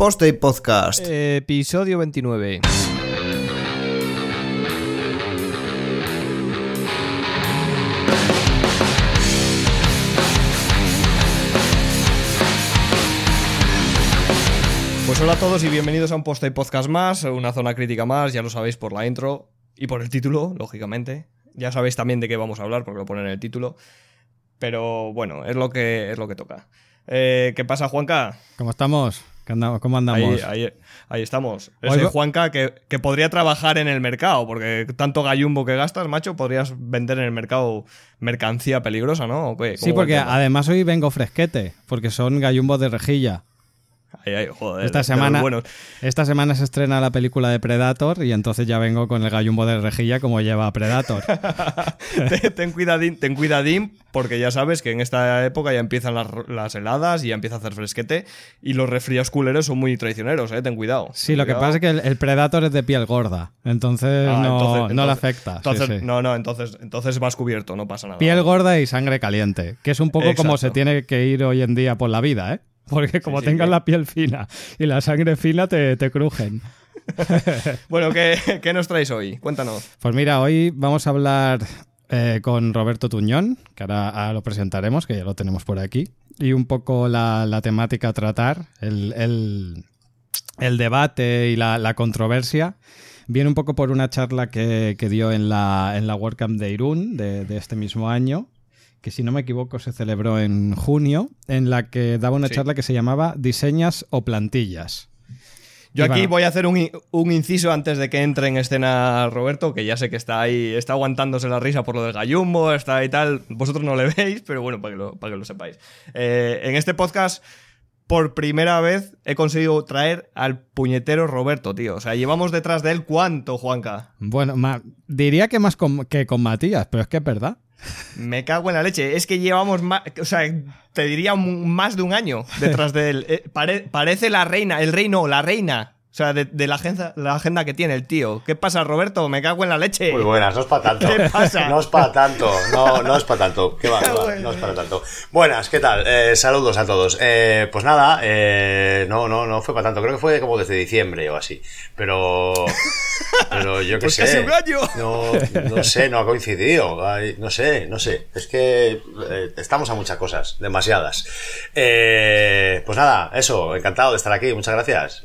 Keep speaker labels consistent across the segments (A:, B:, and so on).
A: Post y Podcast.
B: Episodio 29. Pues hola a todos y bienvenidos a un Post y Podcast más, una zona crítica más, ya lo sabéis por la intro y por el título, lógicamente. Ya sabéis también de qué vamos a hablar porque lo ponen en el título. Pero bueno, es lo que, es lo que toca. Eh, ¿Qué pasa, Juanca?
C: ¿Cómo estamos? ¿Cómo andamos?
B: Ahí, estamos. Es el Juanca que, podría trabajar en el mercado, porque tanto gallumbo que gastas, macho, podrías vender en el mercado mercancía peligrosa, ¿no?
C: Sí, porque además hoy vengo fresquete, porque son gallumbos de rejilla esta, semana, esta semana se estrena la película de Predator y entonces ya vengo con el gallumbo de rejilla como lleva Predator.
B: ten, cuidadín, ten cuidadín, porque ya sabes que en esta época ya empiezan las, heladas y ya empieza a hacer fresquete y los resfríos culeros son muy traicioneros, ¿eh? ten cuidado.
C: Sí, lo que pasa es que el, Predator es de piel gorda, entonces, ah, no, le afecta.
B: No, no, entonces, entonces vas cubierto, no pasa nada.
C: Piel gorda y sangre caliente, que es un poco como se tiene que ir hoy en día por la vida, ¿eh? Porque como tengas la piel fina y la sangre fina, te, crujen.
B: bueno, ¿qué, nos traes hoy? Cuéntanos.
C: Pues mira, hoy vamos a hablar eh, con Roberto Tuñón, que ahora, lo presentaremos, que ya lo tenemos por aquí, y un poco la, temática a tratar, el, debate y la, controversia. Viene un poco por una charla que, dio en la, en la WordCamp de Irún de, de este mismo año, que si no me equivoco se celebró en junio, en la que daba una charla que se llamaba Diseñas o plantillas.
B: Yo aquí voy a hacer un, inciso antes de que entre en escena Roberto, que ya sé que está ahí, está aguantándose la risa por lo del gallumbo, está ahí tal. Vosotros no le veis, pero bueno, para que lo, para que lo sepáis. Eh, en este podcast, por primera vez, he conseguido traer al puñetero Roberto, tío. O sea, llevamos detrás de él cuánto, Juanca.
C: Bueno, diría que más que con Matías, pero es que es verdad.
B: Me cago en la leche. Es que llevamos más, o sea, te diría más de un año detrás de él. Eh, parece la reina, el reino, la reina o sea, de, la, agenda, la agenda que tiene el tío. ¿Qué pasa, Roberto? Me cago en la leche.
D: Muy buenas, no es para tanto. ¿Qué pasa? No es para tanto, no, no es para tanto. ¿Qué va? No es para tanto. Buenas, ¿qué tal? Eh, saludos a todos. Eh, pues nada, eh, no, no, no fue para tanto. Creo que fue como desde diciembre o así. Pero, pero yo qué pues sé.
B: un año.
D: No, no sé, no ha coincidido. no sé, no sé. Es que estamos a muchas cosas, demasiadas. pues nada, eso, encantado de estar aquí. Muchas gracias.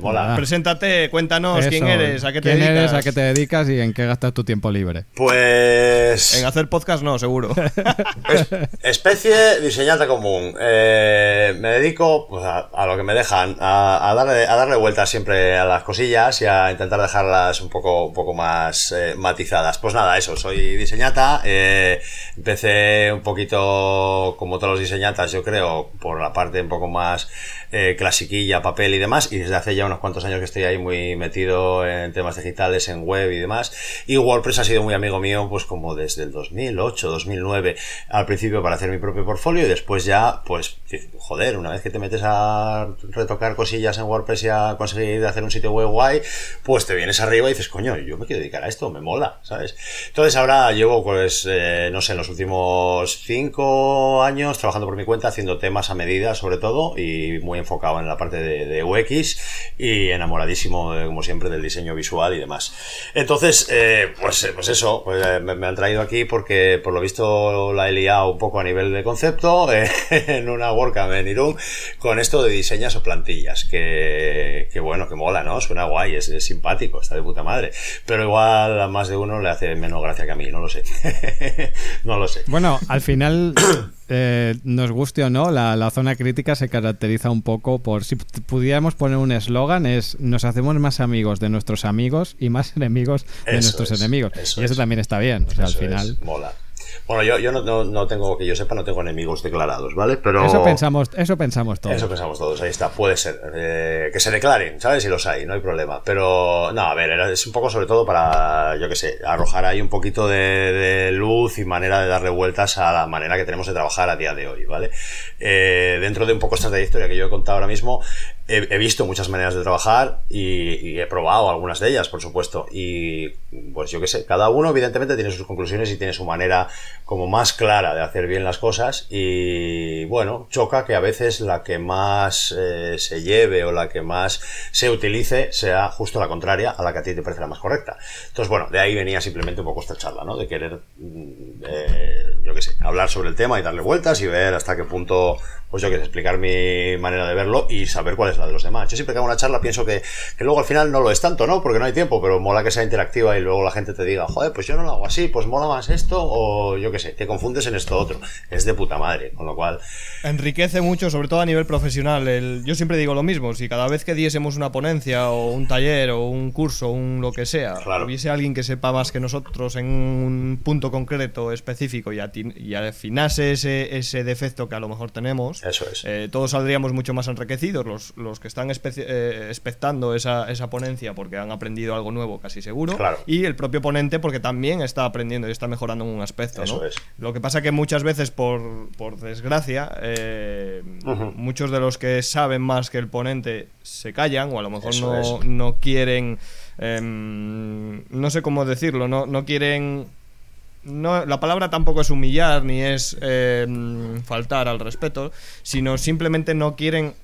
D: mola.
B: Preséntate, cuéntanos quién eres, a qué te dedicas. eres,
C: a qué te dedicas y en qué gastas tu tiempo libre.
D: Pues.
B: En hacer podcast no, seguro.
D: especie diseñante común. Eh, me dedico pues, a, lo que me dejan, a, darle, a darle vueltas siempre a las cosillas y a intentar un poco, un poco más eh, matizadas. Pues nada, eso, soy diseñata. Eh, empecé un poquito como todos los diseñatas, yo creo, por la parte un poco más clasiquilla, papel y demás, y desde hace ya unos cuantos años que estoy ahí muy metido en temas digitales, en web y demás. Y WordPress ha sido muy amigo mío, pues como desde el 2008, 2009, al principio para hacer mi propio portfolio y después ya, pues, joder, una vez que te metes a retocar cosillas en WordPress y a conseguir hacer un sitio web guay, pues te vienes arriba y dices, coño, yo me quiero dedicar a esto, me mola, ¿sabes? Entonces ahora llevo, pues, eh, no sé, en los últimos cinco años trabajando por mi cuenta, haciendo temas a medida sobre todo y muy enfocado en la parte de, de UX y enamoradísimo, como siempre, del diseño visual y demás. Entonces, eh, pues, pues eso, pues, eh, me, han traído aquí porque por lo visto la he liado un poco a nivel de concepto eh, en una WordCamp en Irún con esto de diseñas o plantillas, que, que bueno, que mola, ¿no? Suena guay, es, simpático, está de puta madre. Pero igual a más de uno le hace menos gracia que a mí, no lo sé. no lo sé.
C: Bueno, al final... Eh, nos guste o no, la, zona crítica se caracteriza un poco por, si pudiéramos poner un eslogan, es nos hacemos más amigos de nuestros amigos y más enemigos de nuestros enemigos. y eso también está bien, o sea, al final...
D: mola. Bueno, yo, yo no, no, tengo, que yo sepa, no tengo enemigos declarados, ¿vale? Pero...
C: Eso pensamos, eso pensamos todos.
D: Eso pensamos todos, ahí está, puede ser. Eh, que se declaren, ¿sabes? Si los hay, no hay problema. Pero, no, a ver, es un poco sobre todo para, yo qué sé, arrojar ahí un poquito de, luz y manera de darle vueltas a la manera que tenemos de trabajar a día de hoy, ¿vale? Eh, dentro de un poco esta trayectoria que yo he contado ahora mismo, he, visto muchas maneras de trabajar y, he probado algunas de ellas, por supuesto. Y pues yo qué sé, cada uno evidentemente tiene sus conclusiones y tiene su manera como más clara de hacer bien las cosas y bueno, choca que a veces la que más eh, se lleve o la que más se utilice sea justo la contraria a la que a ti te parece la más correcta. Entonces, bueno, de ahí venía simplemente un poco esta charla, ¿no? De querer, mm, eh, yo qué sé, hablar sobre el tema y darle vueltas y ver hasta qué punto pues yo que explicar mi manera de verlo y saber cuál es la de los demás. Yo siempre que hago una charla pienso que, que, luego al final no lo es tanto, ¿no? Porque no hay tiempo, pero mola que sea interactiva y luego la gente te diga, joder, pues yo no lo hago así, pues mola más esto, o yo qué sé, te confundes en esto otro. Es de puta madre, con lo cual...
B: Enriquece mucho, sobre todo a nivel profesional. El, yo siempre digo lo mismo, si cada vez que diésemos una ponencia o un taller o un curso, un lo que sea, hubiese alguien que sepa más que nosotros en un punto concreto, específico y, y afinase ese, ese defecto que a lo mejor tenemos,
D: eso es.
B: Eh, todos saldríamos mucho más enriquecidos, los, los que están eh, expectando esa, esa, ponencia porque han aprendido algo nuevo, casi seguro. Y el propio ponente porque también está aprendiendo y está mejorando en un aspecto.
D: Eso es.
B: Lo que pasa que muchas veces, por, por desgracia, eh, muchos de los que saben más que el ponente se callan o a lo mejor no, no, quieren. Em, no sé cómo decirlo, no, no quieren no, la palabra tampoco es humillar ni es eh, faltar al respeto, sino simplemente no quieren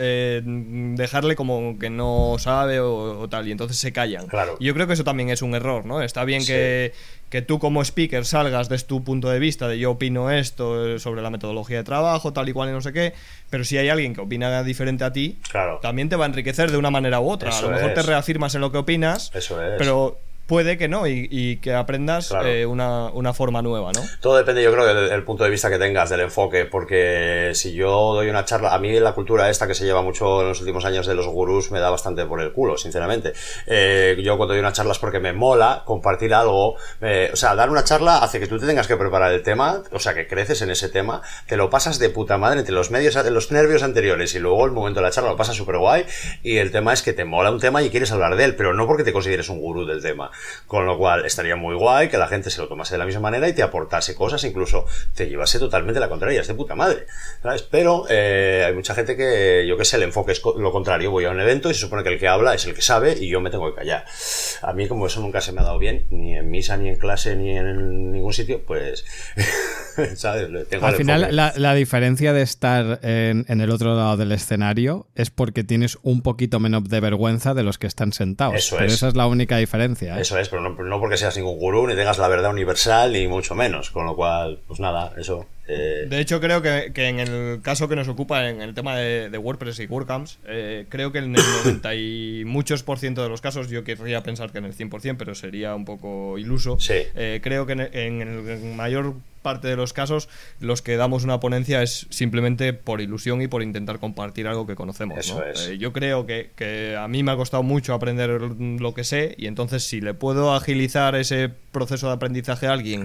B: eh, dejarle como que no sabe o, tal, y entonces se callan.
D: Claro.
B: yo creo que eso también es un error, ¿no? Está bien que, que, tú como speaker salgas desde tu punto de vista de yo opino esto sobre la metodología de trabajo, tal y cual y no sé qué, pero si hay alguien que opina diferente a ti, también te va a enriquecer de una manera u otra. a lo mejor te reafirmas en lo que opinas,
D: eso es.
B: pero puede que no y, que aprendas eh, una, una, forma nueva, ¿no?
D: Todo depende, yo creo, del, punto de vista que tengas, del enfoque, porque si yo doy una charla, a mí la cultura esta que se lleva mucho en los últimos años de los gurús me da bastante por el culo, sinceramente. Eh, yo cuando doy una charla es porque me mola compartir algo, eh, o sea, dar una charla hace que tú te tengas que preparar el tema, o sea, que creces en ese tema, te lo pasas de puta madre entre los medios, los nervios anteriores y luego el momento de la charla lo pasas súper guay y el tema es que te mola un tema y quieres hablar de él, pero no porque te consideres un gurú del tema. Con lo cual estaría muy guay que la gente se lo tomase de la misma manera y te aportase cosas, incluso te llevase totalmente la contraria, es de puta madre. Pero eh, hay mucha gente que, yo que sé, el enfoque es lo contrario. Voy a un evento y se supone que el que habla es el que sabe y yo me tengo que callar. A mí, como eso nunca se me ha dado bien, ni en misa, ni en clase, ni en ningún sitio, pues. ¿sabes?
C: Al final, la, diferencia de estar en, el otro lado del escenario es porque tienes un poquito menos de vergüenza de los que están sentados.
D: Eso
C: pero
D: es.
C: esa es la única diferencia.
D: ¿eh? Eso es, pero no, no porque seas ningún gurú ni tengas la verdad universal ni mucho menos. Con lo cual, pues nada, eso.
B: Eh, de hecho, creo que, en el caso que nos ocupa en el tema de, WordPress y WordCamps, eh, creo que en el 90 y muchos por ciento de los casos, yo querría pensar que en el 100%, pero sería un poco iluso. Eh, creo que en, el mayor parte de los casos los que damos una ponencia es simplemente por ilusión y por intentar compartir algo que conocemos. yo creo que, que, a mí me ha costado mucho aprender lo que sé y entonces si le puedo agilizar ese proceso de aprendizaje a alguien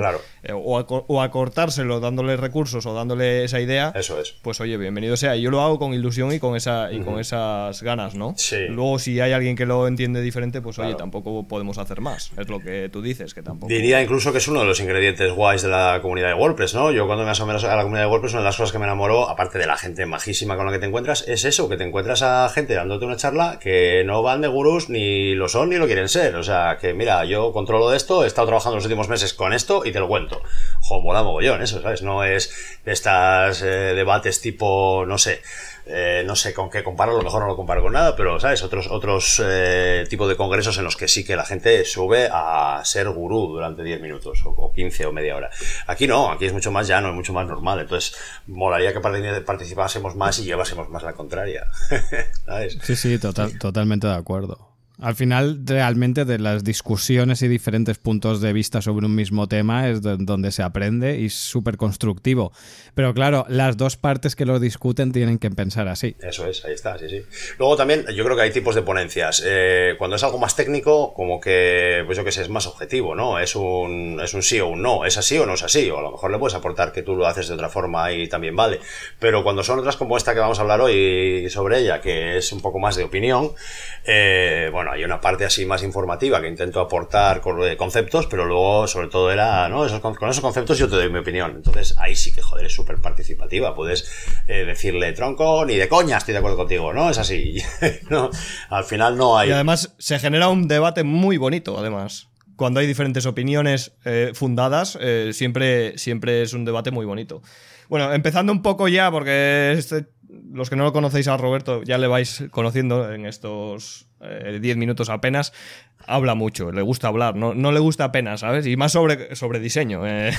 B: o, o, acortárselo dándole recursos o dándole esa idea,
D: Eso es.
B: pues oye, bienvenido sea. Yo lo hago con ilusión y con esa y con esas ganas, ¿no? Luego, si hay alguien que lo entiende diferente, pues oye, tampoco podemos hacer más. Es lo que tú dices, que tampoco.
D: Diría incluso que es uno de los ingredientes guays de la comunidad de WordPress, ¿no? Yo cuando me asomo a la comunidad de WordPress, una de las cosas que me enamoró, aparte de la gente majísima con la que te encuentras, es eso, que te encuentras a gente dándote una charla que no van de gurús, ni lo son, ni lo quieren ser. O sea, que mira, yo controlo de esto, he estado trabajando los últimos meses con esto y te lo cuento. Jo, mola mogollón, eso, ¿sabes? No es de estas eh, debates tipo, no sé, eh, no sé con qué comparo, a lo mejor no lo comparo con nada, pero, ¿sabes? Otros, otros eh, tipos de congresos en los que sí que la gente sube a ser gurú durante 10 minutos o, 15 o media hora. Aquí no, aquí es mucho más llano, es mucho más normal, entonces molaría que participásemos más y llevásemos más la contraria. ¿sabes?
C: Sí, sí, total, totalmente de acuerdo. Al final, realmente, de las discusiones y diferentes puntos de vista sobre un mismo tema es donde se aprende y es súper constructivo. Pero claro, las dos partes que lo discuten tienen que pensar así.
D: Eso es, ahí está, sí, sí. Luego también, yo creo que hay tipos de ponencias. Eh, cuando es algo más técnico, como que, pues yo que sé, es más objetivo, ¿no? Es un, es un sí o un no, es así o no es así. O a lo mejor le puedes aportar que tú lo haces de otra forma y también vale. Pero cuando son otras como esta que vamos a hablar hoy sobre ella, que es un poco más de opinión, eh, bueno, hay una parte así más informativa que intento aportar conceptos, pero luego, sobre todo, era, ¿no? Con esos conceptos yo te doy mi opinión. Entonces, ahí sí que, joder, es súper participativa. Puedes eh, decirle, tronco, ni de coña estoy de acuerdo contigo, ¿no? Es así. no, al final no hay.
B: Y además se genera un debate muy bonito, además. cuando hay diferentes opiniones eh, fundadas, eh, siempre, siempre es un debate muy bonito. Bueno, empezando un poco ya, porque este, los que no lo conocéis a Roberto ya le vais conociendo en estos 10 eh, minutos apenas habla mucho, le gusta hablar, no, no le gusta apenas, ¿sabes? Y más sobre, sobre diseño. Eh.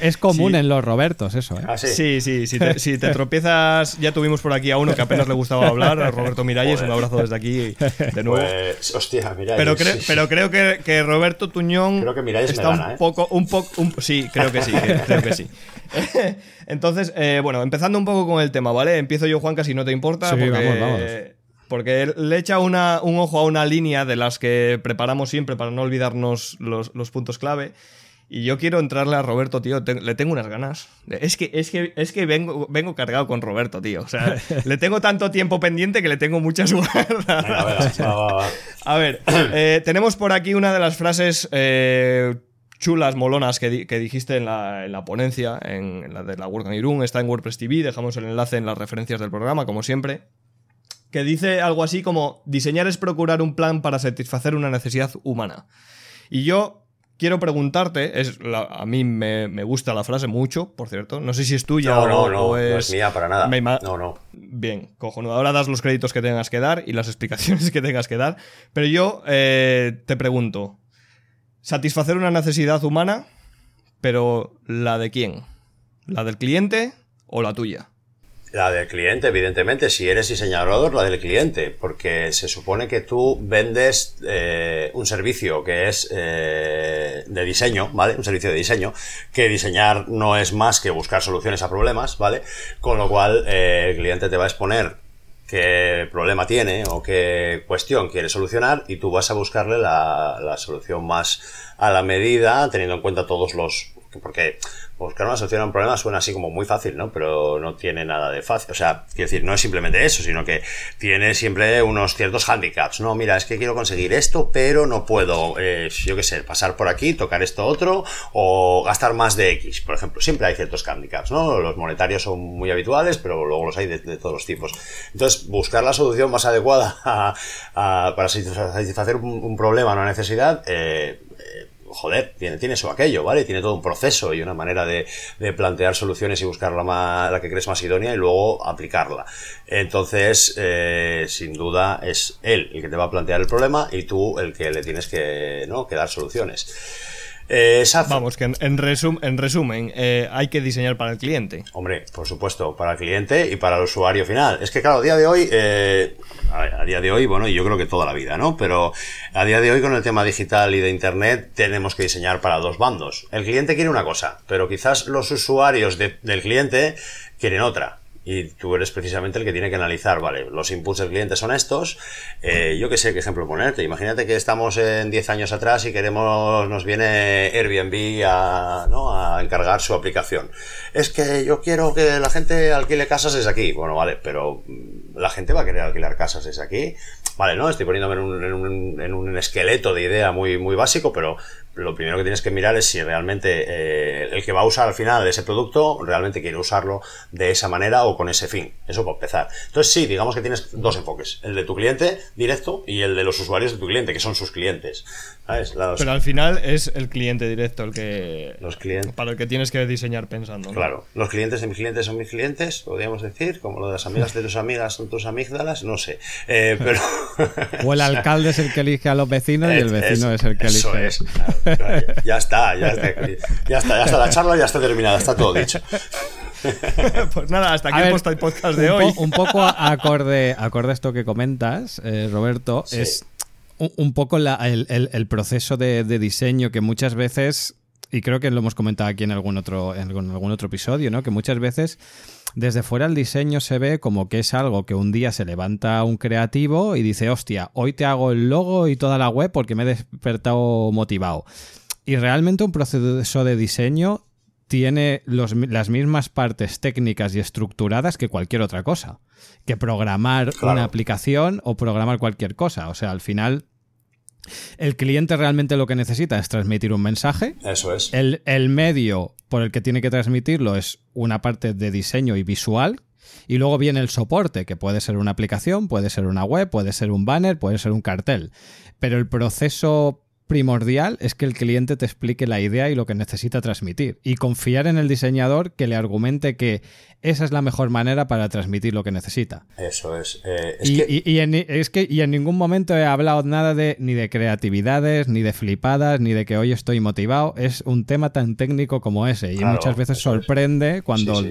C: Es, común en los Robertos eso, ¿eh?
B: Ah, sí, sí, si, te, tropiezas, ya tuvimos por aquí a uno que apenas le gustaba hablar, a Roberto Miralles, un abrazo desde aquí de nuevo.
D: Pues, hostia, Miralles.
B: Pero, pero creo que, que, Roberto Tuñón
D: creo que
B: está
D: un
B: ¿eh? poco, un poco, sí, creo que sí, creo que sí. Entonces, bueno, empezando un poco con el tema, ¿vale? Empiezo yo, Juanca, si no te importa.
C: Sí, vamos, vamos
B: porque le echa un ojo a una línea de las que preparamos siempre para no olvidarnos los, puntos clave. Y yo quiero entrarle a Roberto, tío. le tengo unas ganas. Es que, es que, es que vengo, vengo cargado con Roberto, tío. O sea, le tengo tanto tiempo pendiente que le tengo muchas ganas. a ver, eh, tenemos por aquí una de las frases eh, chulas, molonas que, dijiste en la, ponencia, en, la de la Work Irún. Está en WordPress TV. Dejamos el enlace en las referencias del programa, como siempre que dice algo así como diseñar es procurar un plan para satisfacer una necesidad humana. Y yo quiero preguntarte, es a mí me, gusta la frase mucho, por cierto, no sé si es tuya
D: no,
B: no,
D: no, es... no es mía para nada. no, no.
B: Bien, cojonudo. Ahora das los créditos que tengas que dar y las explicaciones que tengas que dar, pero yo eh, te pregunto, satisfacer una necesidad humana, pero ¿la de quién? ¿La del cliente o la tuya?
D: La del cliente, evidentemente, si eres diseñador, la del cliente, porque se supone que tú vendes eh, un servicio que es eh, de diseño, ¿vale? Un servicio de diseño, que diseñar no es más que buscar soluciones a problemas, ¿vale? Con lo cual eh, el cliente te va a exponer qué problema tiene o qué cuestión quiere solucionar y tú vas a buscarle la, la solución más a la medida, teniendo en cuenta todos los... porque buscar una solución a un problema suena así como muy fácil, ¿no? Pero no tiene nada de fácil. O sea, quiero decir, no es simplemente eso, sino que tiene siempre unos ciertos handicaps. No, mira, es que quiero conseguir esto, pero no puedo, eh, yo qué sé, pasar por aquí, tocar esto otro, o gastar más de X, por ejemplo. Siempre hay ciertos handicaps, ¿no? Los monetarios son muy habituales, pero luego los hay de, todos los tipos. Entonces, buscar la solución más adecuada para satisfacer un, un problema, una necesidad, eh, joder, tiene, tiene eso aquello, ¿vale? Tiene todo un proceso y una manera de, plantear soluciones y buscar la, la que crees más idónea y luego aplicarla. Entonces, eh, sin duda, es él el que te va a plantear el problema y tú el que le tienes que dar soluciones.
B: Eh, Vamos, que en, en, en resumen, eh, hay que diseñar para el cliente.
D: Hombre, por supuesto, para el cliente y para el usuario final. Es que, claro, a día de hoy, eh, a, día de hoy, bueno, y yo creo que toda la vida, ¿no? Pero a día de hoy, con el tema digital y de Internet, tenemos que diseñar para dos bandos. El cliente quiere una cosa, pero quizás los usuarios del cliente quieren otra y tú eres precisamente el que tiene que analizar, vale, los inputs del cliente son estos, eh, yo qué sé qué ejemplo ponerte, imagínate que estamos en 10 años atrás y queremos, nos viene Airbnb a, ¿no? a encargar su aplicación. Es que yo quiero que la gente alquile casas desde aquí, bueno, vale, pero la gente va a querer alquilar casas desde aquí, vale, ¿no? Estoy poniéndome en un, en un, en un esqueleto de idea muy, muy básico, pero lo primero que tienes que mirar es si realmente eh, el que va a usar al final ese producto realmente quiere usarlo de esa manera o con ese fin. Eso para empezar. Entonces sí, digamos que tienes dos enfoques. El de tu cliente directo y el de los usuarios de tu cliente, que son sus clientes.
B: Pero al final es el cliente directo el que...
D: Los clientes.
B: Para el que tienes que diseñar pensando.
D: Claro. Los clientes de mis clientes son mis clientes, podríamos decir, como lo de las amigas de tus amigas son tus amígdalas, no sé. Eh, pero...
C: o el alcalde es el que elige a los vecinos y el vecino es, el que elige...
D: Eso es. ya está, ya está, ya está, ya está la charla, ya está terminada, está todo dicho.
B: pues nada, hasta aquí el podcast de hoy.
C: un poco acorde, acorde a esto que comentas, eh, Roberto, es un, poco el, proceso de, diseño que muchas veces, y creo que lo hemos comentado aquí en algún otro, en algún otro episodio, ¿no? Que muchas veces desde fuera el diseño se ve como que es algo que un día se levanta un creativo y dice, hostia, hoy te hago el logo y toda la web porque me he despertado motivado. Y realmente un proceso de diseño tiene las mismas partes técnicas y estructuradas que cualquier otra cosa. Que programar una aplicación o programar cualquier cosa. O sea, al final el cliente realmente lo que necesita es transmitir un mensaje.
D: Eso es.
C: El, el, medio por el que tiene que transmitirlo es una parte de diseño y visual. Y luego viene el soporte, que puede ser una aplicación, puede ser una web, puede ser un banner, puede ser un cartel. Pero el proceso primordial es que el cliente te explique la idea y lo que necesita transmitir. Y confiar en el diseñador que le argumente que esa es la mejor manera para transmitir lo que necesita.
D: Eso es. Eh,
C: y, en, es que y en ningún momento he hablado nada de ni de creatividades, ni de flipadas, ni de que hoy estoy motivado. Es un tema tan técnico como ese. Y muchas veces sorprende cuando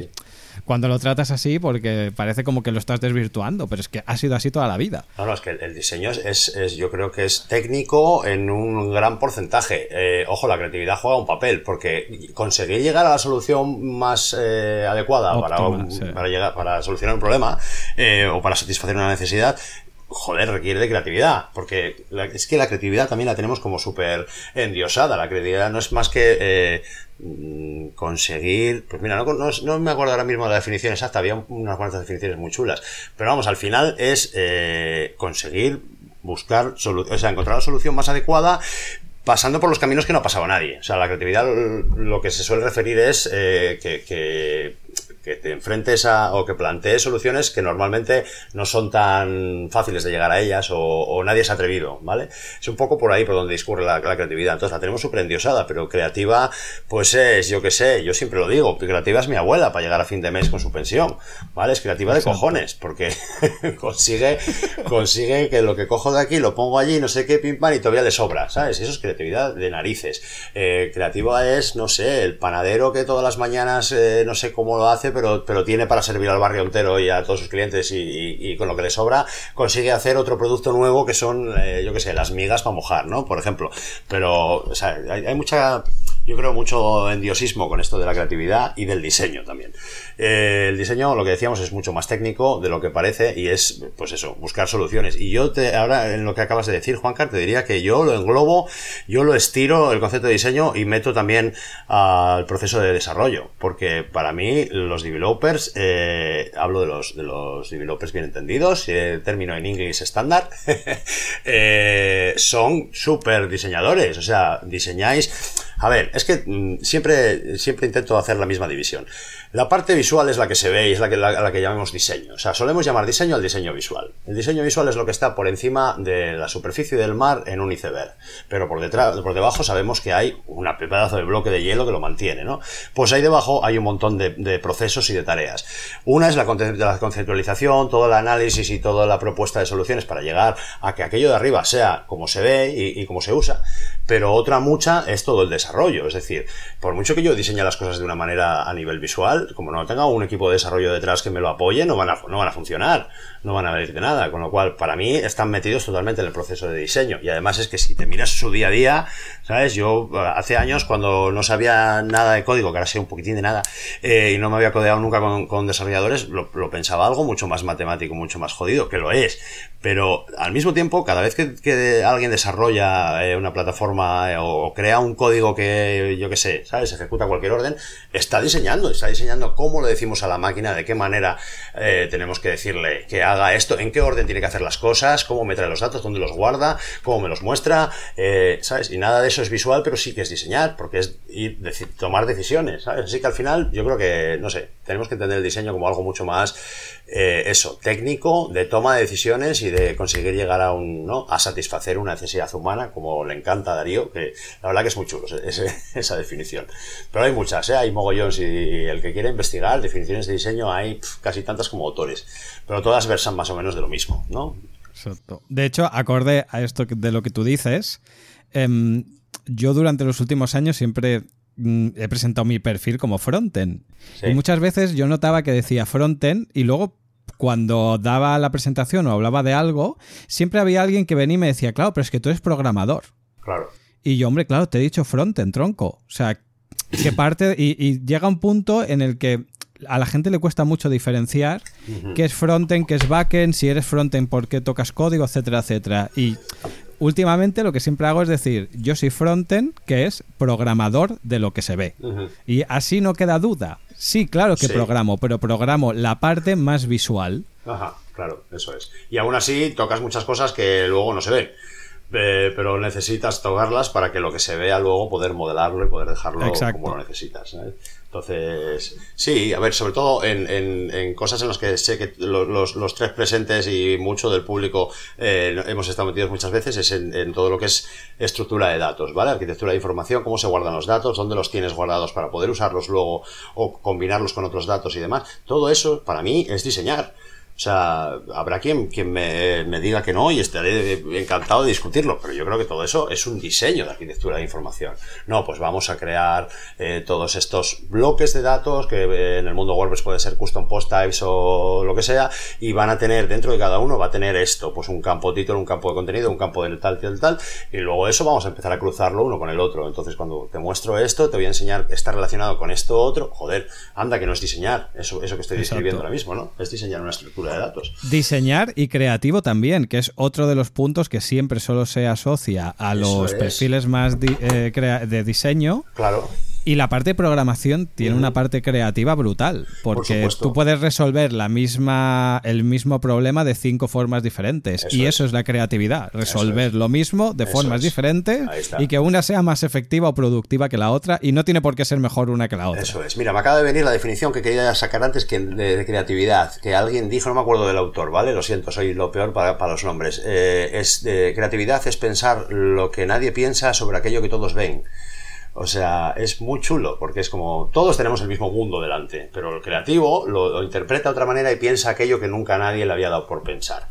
C: cuando lo tratas así porque parece como que lo estás desvirtuando, pero es que ha sido así toda la vida.
D: No, no, es que el diseño es, yo creo que es técnico en un gran porcentaje. Eh, ojo, la creatividad juega un papel, porque conseguir llegar a la solución más eh, adecuada para, llegar, para solucionar un problema eh, o para satisfacer una necesidad joder, requiere de creatividad, porque es que la creatividad también la tenemos como súper endiosada. La creatividad no es más que eh, mm, conseguir, pues mira, no, me acuerdo ahora mismo de la definición exacta, había unas cuantas definiciones muy chulas, pero vamos, al final es eh, conseguir buscar, o sea, encontrar la solución más adecuada pasando por los caminos que no ha pasado nadie. O sea, la creatividad lo que se suele referir es eh, que que te enfrentes a o que plantees soluciones que normalmente no son tan fáciles de llegar a ellas o, nadie se ha atrevido, ¿vale? Es un poco por ahí por donde discurre la, creatividad. Entonces la tenemos súper endiosada, pero creativa, pues es, yo qué sé, yo siempre lo digo, creativa es mi abuela para llegar a fin de mes con su pensión, ¿vale? Es creativa de cojones, porque consigue, consigue que lo que cojo de aquí lo pongo allí, no sé qué, pim pam, y todavía le sobra, ¿sabes? Eso es creatividad de narices. Eh, creativa es, no sé, el panadero que todas las mañanas, eh, no sé cómo lo hace, pero, pero tiene para servir al barrio entero y a todos sus clientes y, con lo que le sobra consigue hacer otro producto nuevo que son, eh, yo que sé, las migas para mojar, ¿no? Por ejemplo. Pero, o sea, hay, mucha, yo creo, mucho endiosismo con esto de la creatividad y del diseño también. Eh, el diseño, lo que decíamos, es mucho más técnico de lo que parece y es, pues eso, buscar soluciones. Y yo te, ahora en lo que acabas de decir, Juancar, te diría que yo lo englobo, yo lo estiro el concepto de diseño y meto también al proceso de desarrollo, porque para mí los developers, eh, hablo de los, de los developers bien entendidos, el término en inglés estándar, eh, son súper diseñadores, o sea, diseñáis, a ver, es que mm, siempre, siempre intento hacer la misma división. La parte visual es la que se ve y es la que, la, que llamamos diseño. O sea, solemos llamar diseño al diseño visual. El diseño visual es lo que está por encima de la superficie del mar en un iceberg. Pero por detrás, por debajo sabemos que hay un pedazo de bloque de hielo que lo mantiene, ¿no? Pues ahí debajo hay un montón de, procesos y de tareas. Una es la, la conceptualización, todo el análisis y toda la propuesta de soluciones para llegar a que aquello de arriba sea como se ve y, y como se usa. Pero otra mucha es todo el desarrollo. Es decir, por mucho que yo diseñe las cosas de una manera a nivel visual, como no tenga un equipo de desarrollo detrás que me lo apoye, no van a, no van a funcionar, no van a venir de nada. Con lo cual, para mí, están metidos totalmente en el proceso de diseño. Y además es que si te miras su día a día, ¿sabes? Yo hace años, cuando no sabía nada de código, que ahora sé un poquitín de nada, eh, y no me había codeado nunca con, desarrolladores, lo, pensaba algo mucho más matemático, mucho más jodido, que lo es. Pero al mismo tiempo, cada vez que, alguien desarrolla eh, una plataforma eh, o crea un código que, yo qué sé, ¿sabes? Ejecuta cualquier orden, está diseñando, está diseñando cómo le decimos a la máquina, de qué manera eh, tenemos que decirle que haga esto, en qué orden tiene que hacer las cosas, cómo me trae los datos, dónde los guarda, cómo me los muestra, ¿sabes? Y nada de eso es visual, pero sí que es diseñar, porque es ir, tomar decisiones, ¿sabes? Así que al final yo creo que, no sé, tenemos que entender el diseño como algo mucho más, eh, eso, técnico, de toma de decisiones y de conseguir llegar a un, ¿no? A satisfacer una necesidad humana, como le encanta a Darío, que la verdad que es muy chulo esa definición. Pero hay muchas, ¿eh? Hay mogollones y el que quiere investigar definiciones de diseño hay casi tantas como autores, pero todas versan más o menos de lo mismo, ¿no?
C: Exacto. De hecho, acorde a esto de lo que tú dices, em, yo durante los últimos años siempre mm, he presentado mi perfil como frontend. Y muchas veces yo notaba que decía frontend y luego cuando daba la presentación o hablaba de algo, siempre había alguien que venía y me decía, claro, pero es que tú eres programador.
D: Claro.
C: Y yo, hombre, claro, te he dicho frontend, tronco. O sea, que parte y, llega un punto en el que a la gente le cuesta mucho diferenciar qué es frontend, qué es backend, si eres frontend, por qué tocas código, etcétera, etcétera. Y últimamente lo que siempre hago es decir, yo soy frontend, que es programador de lo que se ve. Y así no queda duda. Sí, claro que programo, pero programo la parte más visual.
D: Ajá, claro, eso es. Y aún así tocas muchas cosas que luego no se ven. Eh, pero necesitas tocarlas para que lo que se vea luego poder modelarlo y poder dejarlo como lo necesitas. Entonces, sí, a ver, sobre todo en, cosas en las que sé que los, tres presentes y mucho del público eh, hemos estado metidos muchas veces es en, todo lo que es estructura de datos, ¿vale? Arquitectura de información, cómo se guardan los datos, dónde los tienes guardados para poder usarlos luego o combinarlos con otros datos y demás. Todo eso, para mí, es diseñar. O sea, habrá quien, quien me, diga que no y estaré encantado de discutirlo, pero yo creo que todo eso es un diseño de arquitectura de información. No, pues vamos a crear eh, todos estos bloques de datos que eh, en el mundo WordPress puede ser custom post types o lo que sea y van a tener dentro de cada uno va a tener esto, pues un campo título, un campo de contenido, un campo del tal, tal, tal y luego eso vamos a empezar a cruzarlo uno con el otro. Entonces cuando te muestro esto, te voy a enseñar que está relacionado con esto otro. Joder, anda que no es diseñar, eso, eso que estoy describiendo ahora mismo, ¿no? Es diseñar una estructura de datos.
C: Diseñar y creativo también, que es otro de los puntos que siempre solo se asocia a los perfiles más eh, de diseño.
D: Claro.
C: Y la parte de programación tiene una parte creativa brutal, porque tú puedes resolver la misma, el mismo problema de cinco formas diferentes. y eso es. la creatividad, resolver lo mismo de formas diferentes y que una sea más efectiva o productiva que la otra y no tiene por qué ser mejor una que la otra.
D: Eso es. Mira, me acaba de venir la definición que quería sacar antes que de, creatividad, que alguien dijo, no me acuerdo del autor, ¿vale? Lo siento, soy lo peor para, los nombres. Eh, es de, creatividad es pensar lo que nadie piensa sobre aquello que todos ven. O sea, es muy chulo, porque es como todos tenemos el mismo mundo delante, pero el creativo lo, interpreta de otra manera y piensa aquello que nunca nadie le había dado por pensar.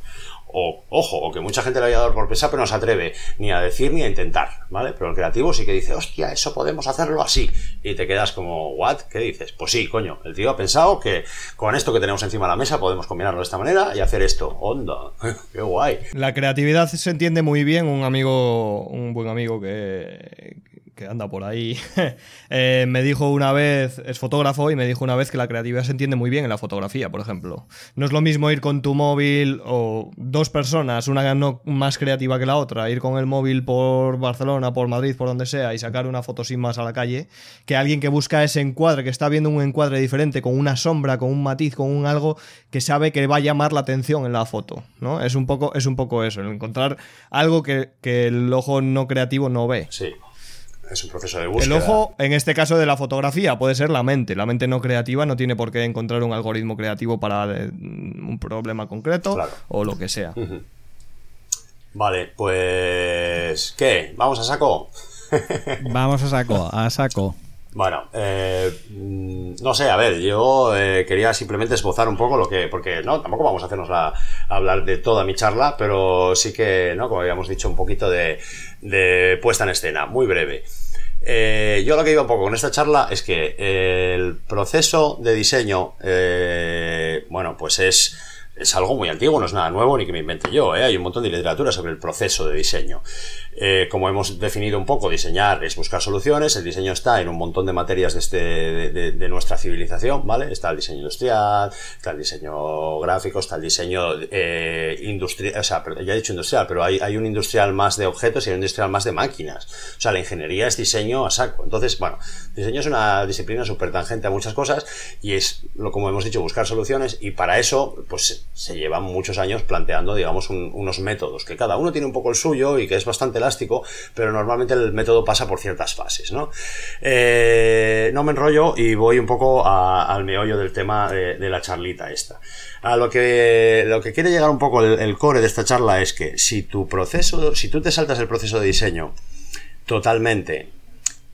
D: O, ojo, o que mucha gente le había dado por pensar, pero no se atreve ni a decir ni a intentar, ¿vale? Pero el creativo sí que dice, hostia, eso podemos hacerlo así. Y te quedas como, ¿what? ¿Qué dices? Pues sí, coño, el tío ha pensado que con esto que tenemos encima de la mesa podemos combinarlo de esta manera y hacer esto. Onda, qué guay.
B: La creatividad se entiende muy bien, un amigo, un buen amigo que, que anda por ahí, eh, me dijo una vez, es fotógrafo, y me dijo una vez que la creatividad se entiende muy bien en la fotografía, por ejemplo. No es lo mismo ir con tu móvil o dos personas, una más creativa que la otra, ir con el móvil por Barcelona, por Madrid, por donde sea, y sacar una foto sin más a la calle, que alguien que busca ese encuadre, que está viendo un encuadre diferente, con una sombra, con un matiz, con un algo que sabe que va a llamar la atención en la foto, ¿no? Es un poco, es un poco eso, el encontrar algo que, que el ojo no creativo no ve.
D: Sí. Es un proceso de búsqueda.
B: El ojo, en este caso de la fotografía, puede ser la mente. La mente no creativa no tiene por qué encontrar un algoritmo creativo para eh, un problema concreto o lo que sea.
D: Vale, pues. ¿Qué? ¿Vamos a saco?
C: Vamos a saco, a saco.
D: Bueno, eh, mm, no sé, a ver, yo eh, quería simplemente esbozar un poco lo que, porque no, tampoco vamos a hacernos a hablar de toda mi charla, pero sí que, ¿no? Como habíamos dicho, un poquito de, de puesta en escena, muy breve. Eh, yo lo que iba un poco con esta charla es que el proceso de diseño, bueno, pues es es algo muy antiguo, no es nada nuevo ni que me invente yo. ¿eh? Hay un montón de literatura sobre el proceso de diseño. Eh, como hemos definido un poco, diseñar es buscar soluciones. El diseño está en un montón de materias de, este, de, nuestra civilización, ¿vale? Está el diseño industrial, está el diseño gráfico, está el diseño eh, industrial, o sea, ya he dicho industrial, pero hay, hay un industrial más de objetos y un industrial más de máquinas. O sea, la ingeniería es diseño a saco. Entonces, bueno, diseño es una disciplina súper tangente a muchas cosas y es, lo como hemos dicho, buscar soluciones y para eso, pues se llevan muchos años planteando, digamos, unos métodos, que cada uno tiene un poco el suyo y que es bastante elástico, pero normalmente el método pasa por ciertas fases, ¿no? Eh, no me enrollo y voy un poco al meollo del tema de, la charlita esta. A lo que, lo que quiere llegar un poco el, core de esta charla es que si tu proceso, si tú te saltas el proceso de diseño totalmente,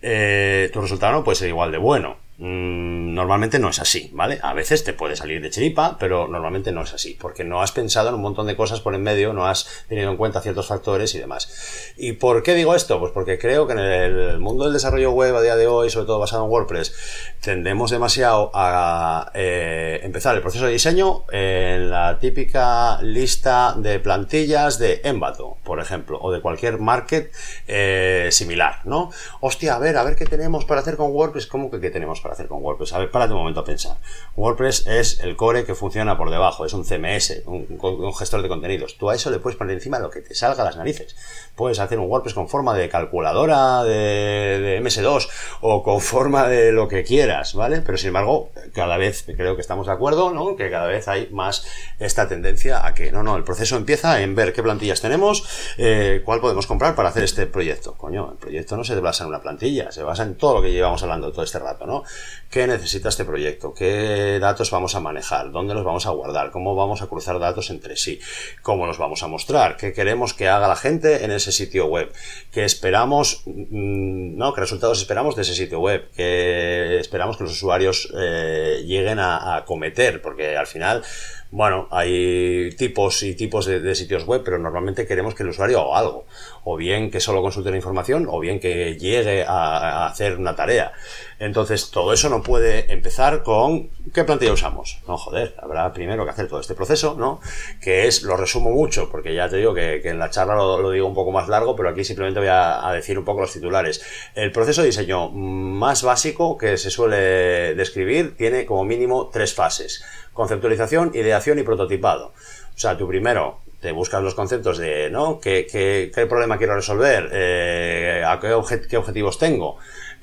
D: eh, tu resultado no puede ser igual de bueno. Mm, normalmente no es así, ¿vale? A veces te puede salir de chiripa, pero normalmente no es así, porque no has pensado en un montón de cosas por en medio, no has tenido en cuenta ciertos factores y demás. ¿Y por qué digo esto? Pues porque creo que en el mundo del desarrollo web a día de hoy, sobre todo basado en WordPress, tendemos demasiado a eh, empezar el proceso de diseño en la típica lista de plantillas de Envato, por ejemplo, o de cualquier market eh, similar, ¿no? Hostia, a ver, a ver qué tenemos para hacer con WordPress, ¿cómo que qué tenemos para hacer con WordPress? A ver, párate un momento a pensar. WordPress es el core que funciona por debajo, es un CMS, un, gestor de contenidos. Tú a eso le puedes poner encima lo que te salga a las narices. Puedes hacer un WordPress con forma de calculadora de, MS2 o con forma de lo que quieras, ¿vale? Pero sin embargo, cada vez creo que estamos de acuerdo, ¿no? Que cada vez hay más esta tendencia a que no, no, el proceso empieza en ver qué plantillas tenemos, Eh, ¿Cuál podemos comprar para hacer este proyecto? Coño, el proyecto no se basa en una plantilla, se basa en todo lo que llevamos hablando todo este rato, ¿no? ¿Qué necesita este proyecto? ¿Qué datos vamos a manejar? ¿Dónde los vamos a guardar? ¿Cómo vamos a cruzar datos entre sí? ¿Cómo los vamos a mostrar? ¿Qué queremos que haga la gente en ese sitio web? ¿Qué esperamos, mm, no? ¿Qué resultados esperamos de ese sitio web? ¿Qué esperamos que los usuarios eh, lleguen a, a cometer? Porque al final bueno, hay tipos y tipos de, sitios web, pero normalmente queremos que el usuario haga algo. O bien que solo consulte la información, o bien que llegue a, hacer una tarea. Entonces, todo eso no puede empezar con ¿qué plantilla usamos? No, joder, habrá primero que hacer todo este proceso, ¿no? Que es, lo resumo mucho, porque ya te digo que, en la charla lo, digo un poco más largo, pero aquí simplemente voy a, decir un poco los titulares. El proceso de diseño más básico que se suele describir tiene como mínimo tres fases conceptualización, ideación y prototipado. O sea, tú primero te buscas los conceptos de, ¿no? ¿Qué, qué, problema quiero resolver? Eh, ¿A qué, qué, objetivos tengo?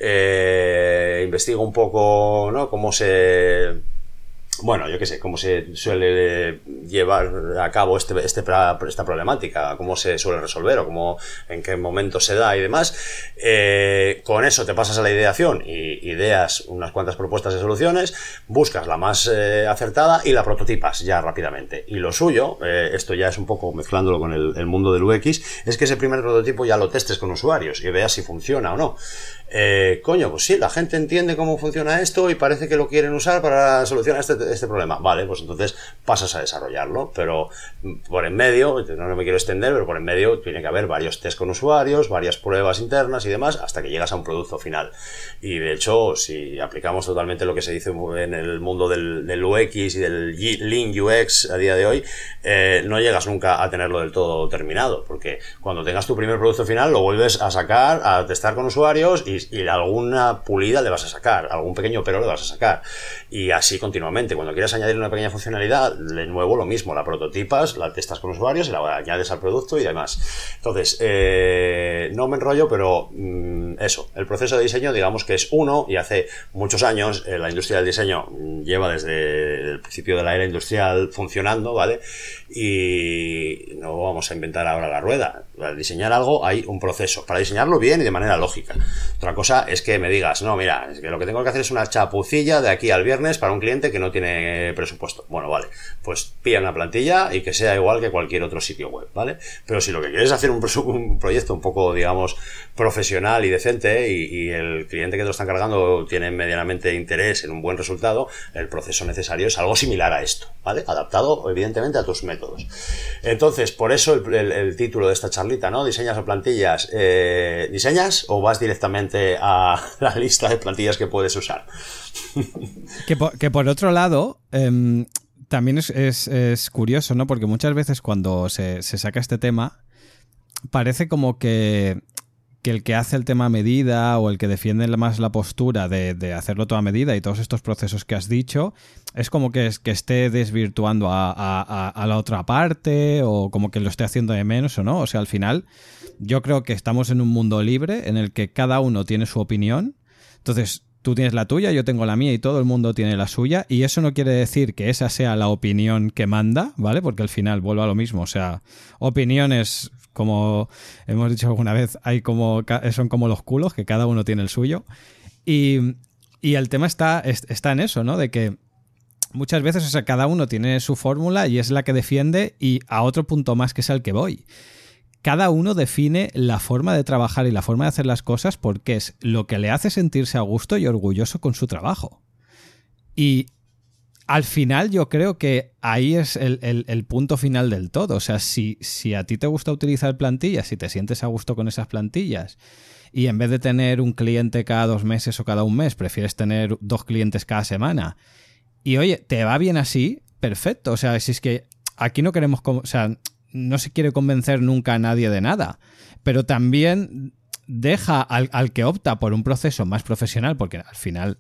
D: Eh, investigo un poco, ¿no? Cómo se bueno, yo qué sé, cómo se suele llevar a cabo este, este, esta problemática, cómo se suele resolver o cómo, en qué momento se da y demás. Eh, con eso te pasas a la ideación y ideas unas cuantas propuestas de soluciones, buscas la más eh, acertada y la prototipas ya rápidamente. Y lo suyo, eh, esto ya es un poco mezclándolo con el, el, mundo del UX, es que ese primer prototipo ya lo testes con usuarios y veas si funciona o no. Eh, coño, pues sí, la gente entiende cómo funciona esto y parece que lo quieren usar para solucionar este, este problema. Vale, pues entonces pasas a desarrollarlo, pero por en medio, no me quiero extender, pero por en medio tiene que haber varios test con usuarios, varias pruebas internas y demás, hasta que llegas a un producto final. Y de hecho, si aplicamos totalmente lo que se dice en el mundo del, UX y del Lean UX a día de hoy, eh, no llegas nunca a tenerlo del todo terminado, porque cuando tengas tu primer producto final lo vuelves a sacar, a testar con usuarios y y, alguna pulida le vas a sacar, algún pequeño pero le vas a sacar. Y así continuamente. Cuando quieras añadir una pequeña funcionalidad, de nuevo lo mismo, la prototipas, la testas con usuarios y la añades al producto y demás. Entonces, eh, no me enrollo, pero mm, eso, el proceso de diseño digamos que es uno y hace muchos años eh, la industria del diseño lleva desde el principio de la era industrial funcionando, ¿vale? Y no vamos a inventar ahora la rueda. Para diseñar algo hay un proceso. Para diseñarlo bien y de manera lógica. Cosa es que me digas, no, mira, que lo que tengo que hacer es una chapucilla de aquí al viernes para un cliente que no tiene presupuesto. Bueno, vale, pues pilla una plantilla y que sea igual que cualquier otro sitio web, ¿vale? Pero si lo que quieres es hacer un, proyecto un poco, digamos, profesional y decente y, el cliente que te lo está encargando tiene medianamente interés en un buen resultado, el proceso necesario es algo similar a esto, ¿vale? Adaptado, evidentemente, a tus métodos. Entonces, por eso el, título de esta charlita, ¿no? Diseñas o plantillas. Eh, ¿Diseñas o vas directamente a la lista de plantillas que puedes usar.
C: que, por, otro lado, em, también es, curioso, ¿no? Porque muchas veces cuando se, saca este tema, parece como que, el que hace el tema a medida o el que defiende más la postura de, hacerlo toda medida y todos estos procesos que has dicho, es como que, que esté desvirtuando a, a, la otra parte o como que lo esté haciendo de menos o no. O sea, al final yo creo que estamos en un mundo libre en el que cada uno tiene su opinión. Entonces, tú tienes la tuya, yo tengo la mía y todo el mundo tiene la suya. Y eso no quiere decir que esa sea la opinión que manda, ¿vale? Porque al final vuelvo a lo mismo. O sea, opiniones, como hemos dicho alguna vez, hay como, son como los culos, que cada uno tiene el suyo. Y, y el tema está, está en eso, ¿no? De que muchas veces, o sea, cada uno tiene su fórmula y es la que defiende y a otro punto más que es al que voy cada uno define la forma de trabajar y la forma de hacer las cosas porque es lo que le hace sentirse a gusto y orgulloso con su trabajo. Y al final yo creo que ahí es el, punto final del todo. O sea, si, si, a ti te gusta utilizar plantillas, si te sientes a gusto con esas plantillas, y en vez de tener un cliente cada dos meses o cada un mes, prefieres tener dos clientes cada semana, y oye, te va bien así, perfecto. O sea, si es que aquí no queremos... O sea, no se quiere convencer nunca a nadie de nada, pero también deja al, que opta por un proceso más profesional, porque al final,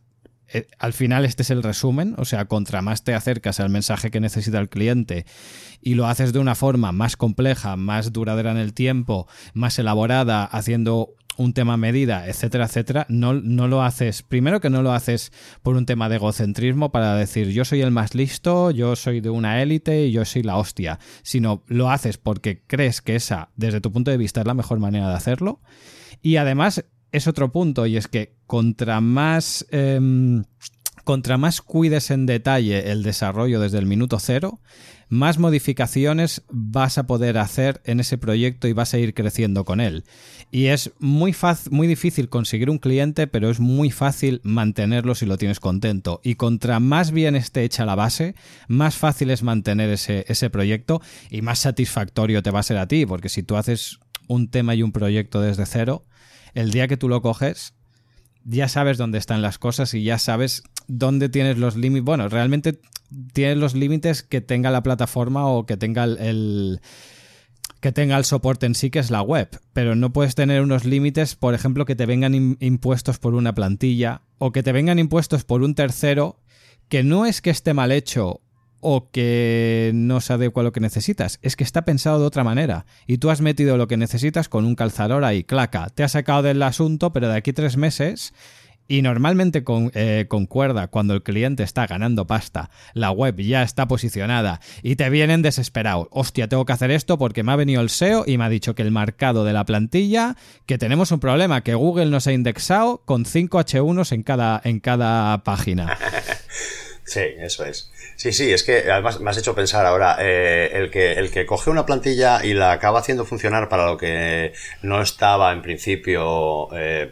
C: eh, al final este es el resumen, o sea, contra más te acercas al mensaje que necesita el cliente y lo haces de una forma más compleja, más duradera en el tiempo, más elaborada, haciendo un tema medida, etcétera, etcétera, no, no lo haces, primero que no lo haces por un tema de egocentrismo para decir yo soy el más listo, yo soy de una élite y yo soy la hostia, sino lo haces porque crees que esa, desde tu punto de vista, es la mejor manera de hacerlo. Y además es otro punto, y es que contra más... Em, contra más cuides en detalle el desarrollo desde el minuto cero, más modificaciones vas a poder hacer en ese proyecto y vas a ir creciendo con él. Y es muy, muy difícil conseguir un cliente, pero es muy fácil mantenerlo si lo tienes contento. Y contra más bien esté hecha la base, más fácil es mantener ese, ese proyecto y más satisfactorio te va a ser a ti, porque si tú haces un tema y un proyecto desde cero, el día que tú lo coges, ya sabes dónde están las cosas y ya sabes dónde tienes los límites. Bueno, realmente tienes los límites que tenga la plataforma o que tenga el, que tenga el soporte en sí, que es la web. Pero no puedes tener unos límites, por ejemplo, que te vengan impuestos por una plantilla o que te vengan impuestos por un tercero, que no es que esté mal hecho o que no se adecua a lo que necesitas, es que está pensado de otra manera y tú has metido lo que necesitas con un calzador ahí, claca, te has sacado del asunto, pero de aquí tres meses y normalmente con, eh, concuerda cuando el cliente está ganando pasta, la web ya está posicionada y te vienen desesperados. Hostia, tengo que hacer esto porque me ha venido el SEO y me ha dicho que el marcado de la plantilla, que tenemos un problema, que Google nos ha indexado con 5 H1s en cada, en cada página.
D: Sí, eso es. Sí, sí, es que además me has hecho pensar ahora, eh, el, que, el que coge una plantilla y la acaba haciendo funcionar para lo que no estaba en principio eh,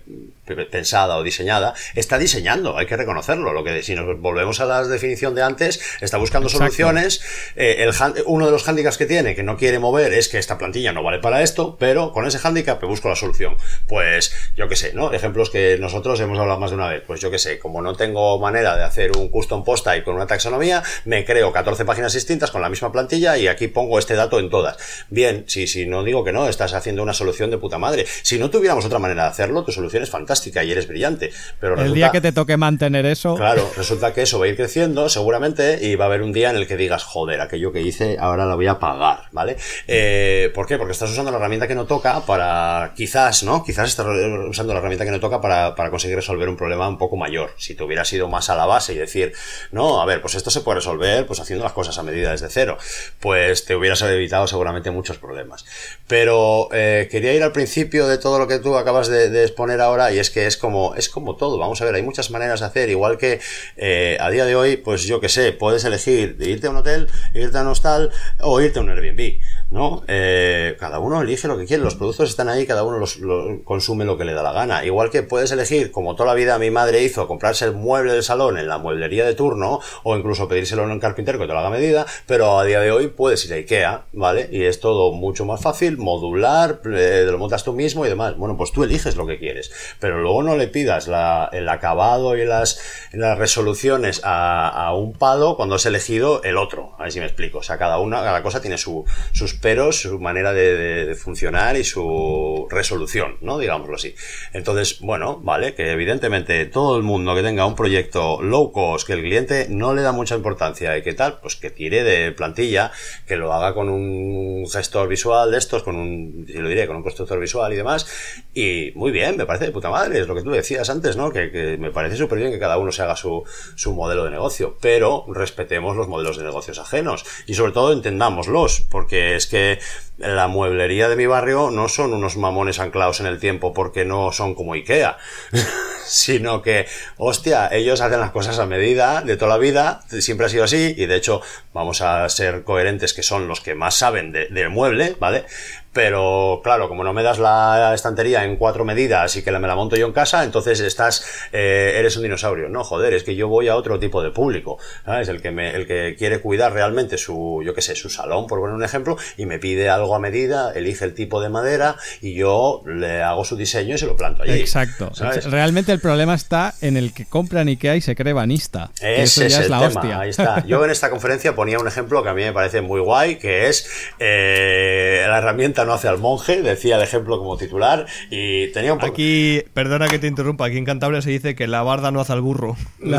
D: pensada o diseñada, está diseñando, hay que reconocerlo. Lo que si nos volvemos a la definición de antes, está buscando soluciones. Eh, el, uno de los hándicaps que tiene, que no quiere mover, es que esta plantilla no vale para esto, pero con ese hándicap busco la solución. Pues yo qué sé, ¿no? Ejemplos que nosotros hemos hablado más de una vez. Pues yo qué sé, como no tengo manera de hacer un custom post type con una taxonomía, me creo 14 páginas distintas con la misma plantilla y aquí pongo este dato en todas. Bien, si, si no digo que no, estás haciendo una solución de puta madre. Si no tuviéramos otra manera de hacerlo, tu solución es fantástica y eres brillante. Pero
C: el día que te toque mantener eso.
D: Claro, resulta que eso va a ir creciendo seguramente y va a haber un día en el que digas, joder, aquello que hice ahora lo voy a pagar, ¿vale? Eh, ¿Por qué? Porque estás usando la herramienta que no toca para, quizás, ¿no? Quizás estás usando la herramienta que no toca para, para conseguir resolver un problema un poco mayor. Si te hubieras ido más a la base y decir, no, a ver, pues esto se puede resolver pues haciendo las cosas a medida desde cero, pues te hubieras evitado seguramente muchos problemas. Pero eh, quería ir al principio de todo lo que tú acabas de exponer ahora y es que es como, es como todo. Vamos a ver, hay muchas maneras de hacer. Igual que eh, a día de hoy, pues yo que sé, puedes elegir de irte a un hotel, irte a un hostal o irte a un Airbnb. ¿No? Eh, cada uno elige lo que quiere, los productos están ahí, cada uno los, consume lo que le da la gana. Igual que puedes elegir, como toda la vida mi madre hizo, comprarse el mueble del salón en la mueblería de turno, o incluso pedírselo en un carpintero que te lo haga medida, pero a día de hoy puedes ir a Ikea, ¿vale? Y es todo mucho más fácil, modular, eh, lo montas tú mismo y demás. Bueno, pues tú eliges lo que quieres, pero luego no le pidas el acabado y las, las resoluciones a, un palo cuando has elegido el otro. A ver si me explico. O sea, cada una, cada cosa tiene su, sus pero su manera de, funcionar y su resolución, ¿no? Digámoslo así. Entonces, bueno, vale, que evidentemente todo el mundo que tenga un proyecto low cost, que el cliente no le da mucha importancia y que tal, pues que tire de plantilla, que lo haga con un gestor visual de estos, con un, lo diré, con un constructor visual y demás. Y muy bien, me parece de puta madre, es lo que tú decías antes, ¿no? Que, que me parece súper bien que cada uno se haga su, su modelo de negocio, pero respetemos los modelos de negocios ajenos y sobre todo entendámoslos, porque es que la mueblería de mi barrio no son unos mamones anclados en el tiempo porque no son como Ikea, sino que, hostia, ellos hacen las cosas a medida de toda la vida, siempre ha sido así, y de hecho vamos a ser coherentes que son los que más saben del mueble, ¿vale? Pero claro, como no me das la estantería en cuatro medidas y que me la monto yo en casa, entonces estás, eh, eres un dinosaurio. No, joder, es que yo voy a otro tipo de público, es El que me, el que quiere cuidar realmente su, yo qué sé, su salón, por poner un ejemplo, y me pide algo a medida, elige el tipo de madera y yo le hago su diseño y se lo planto allí.
C: Exacto. Realmente el problema está en el que compran Ikea y se cree banista. Ese es, la hostia.
D: Ahí está. Yo en esta conferencia ponía un ejemplo que a mí me parece muy guay, que es eh, la herramienta no hace al monje, decía el ejemplo como titular, y tenía un
B: Aquí, perdona que te interrumpa, aquí en Cantabria se dice que la barda no hace al burro.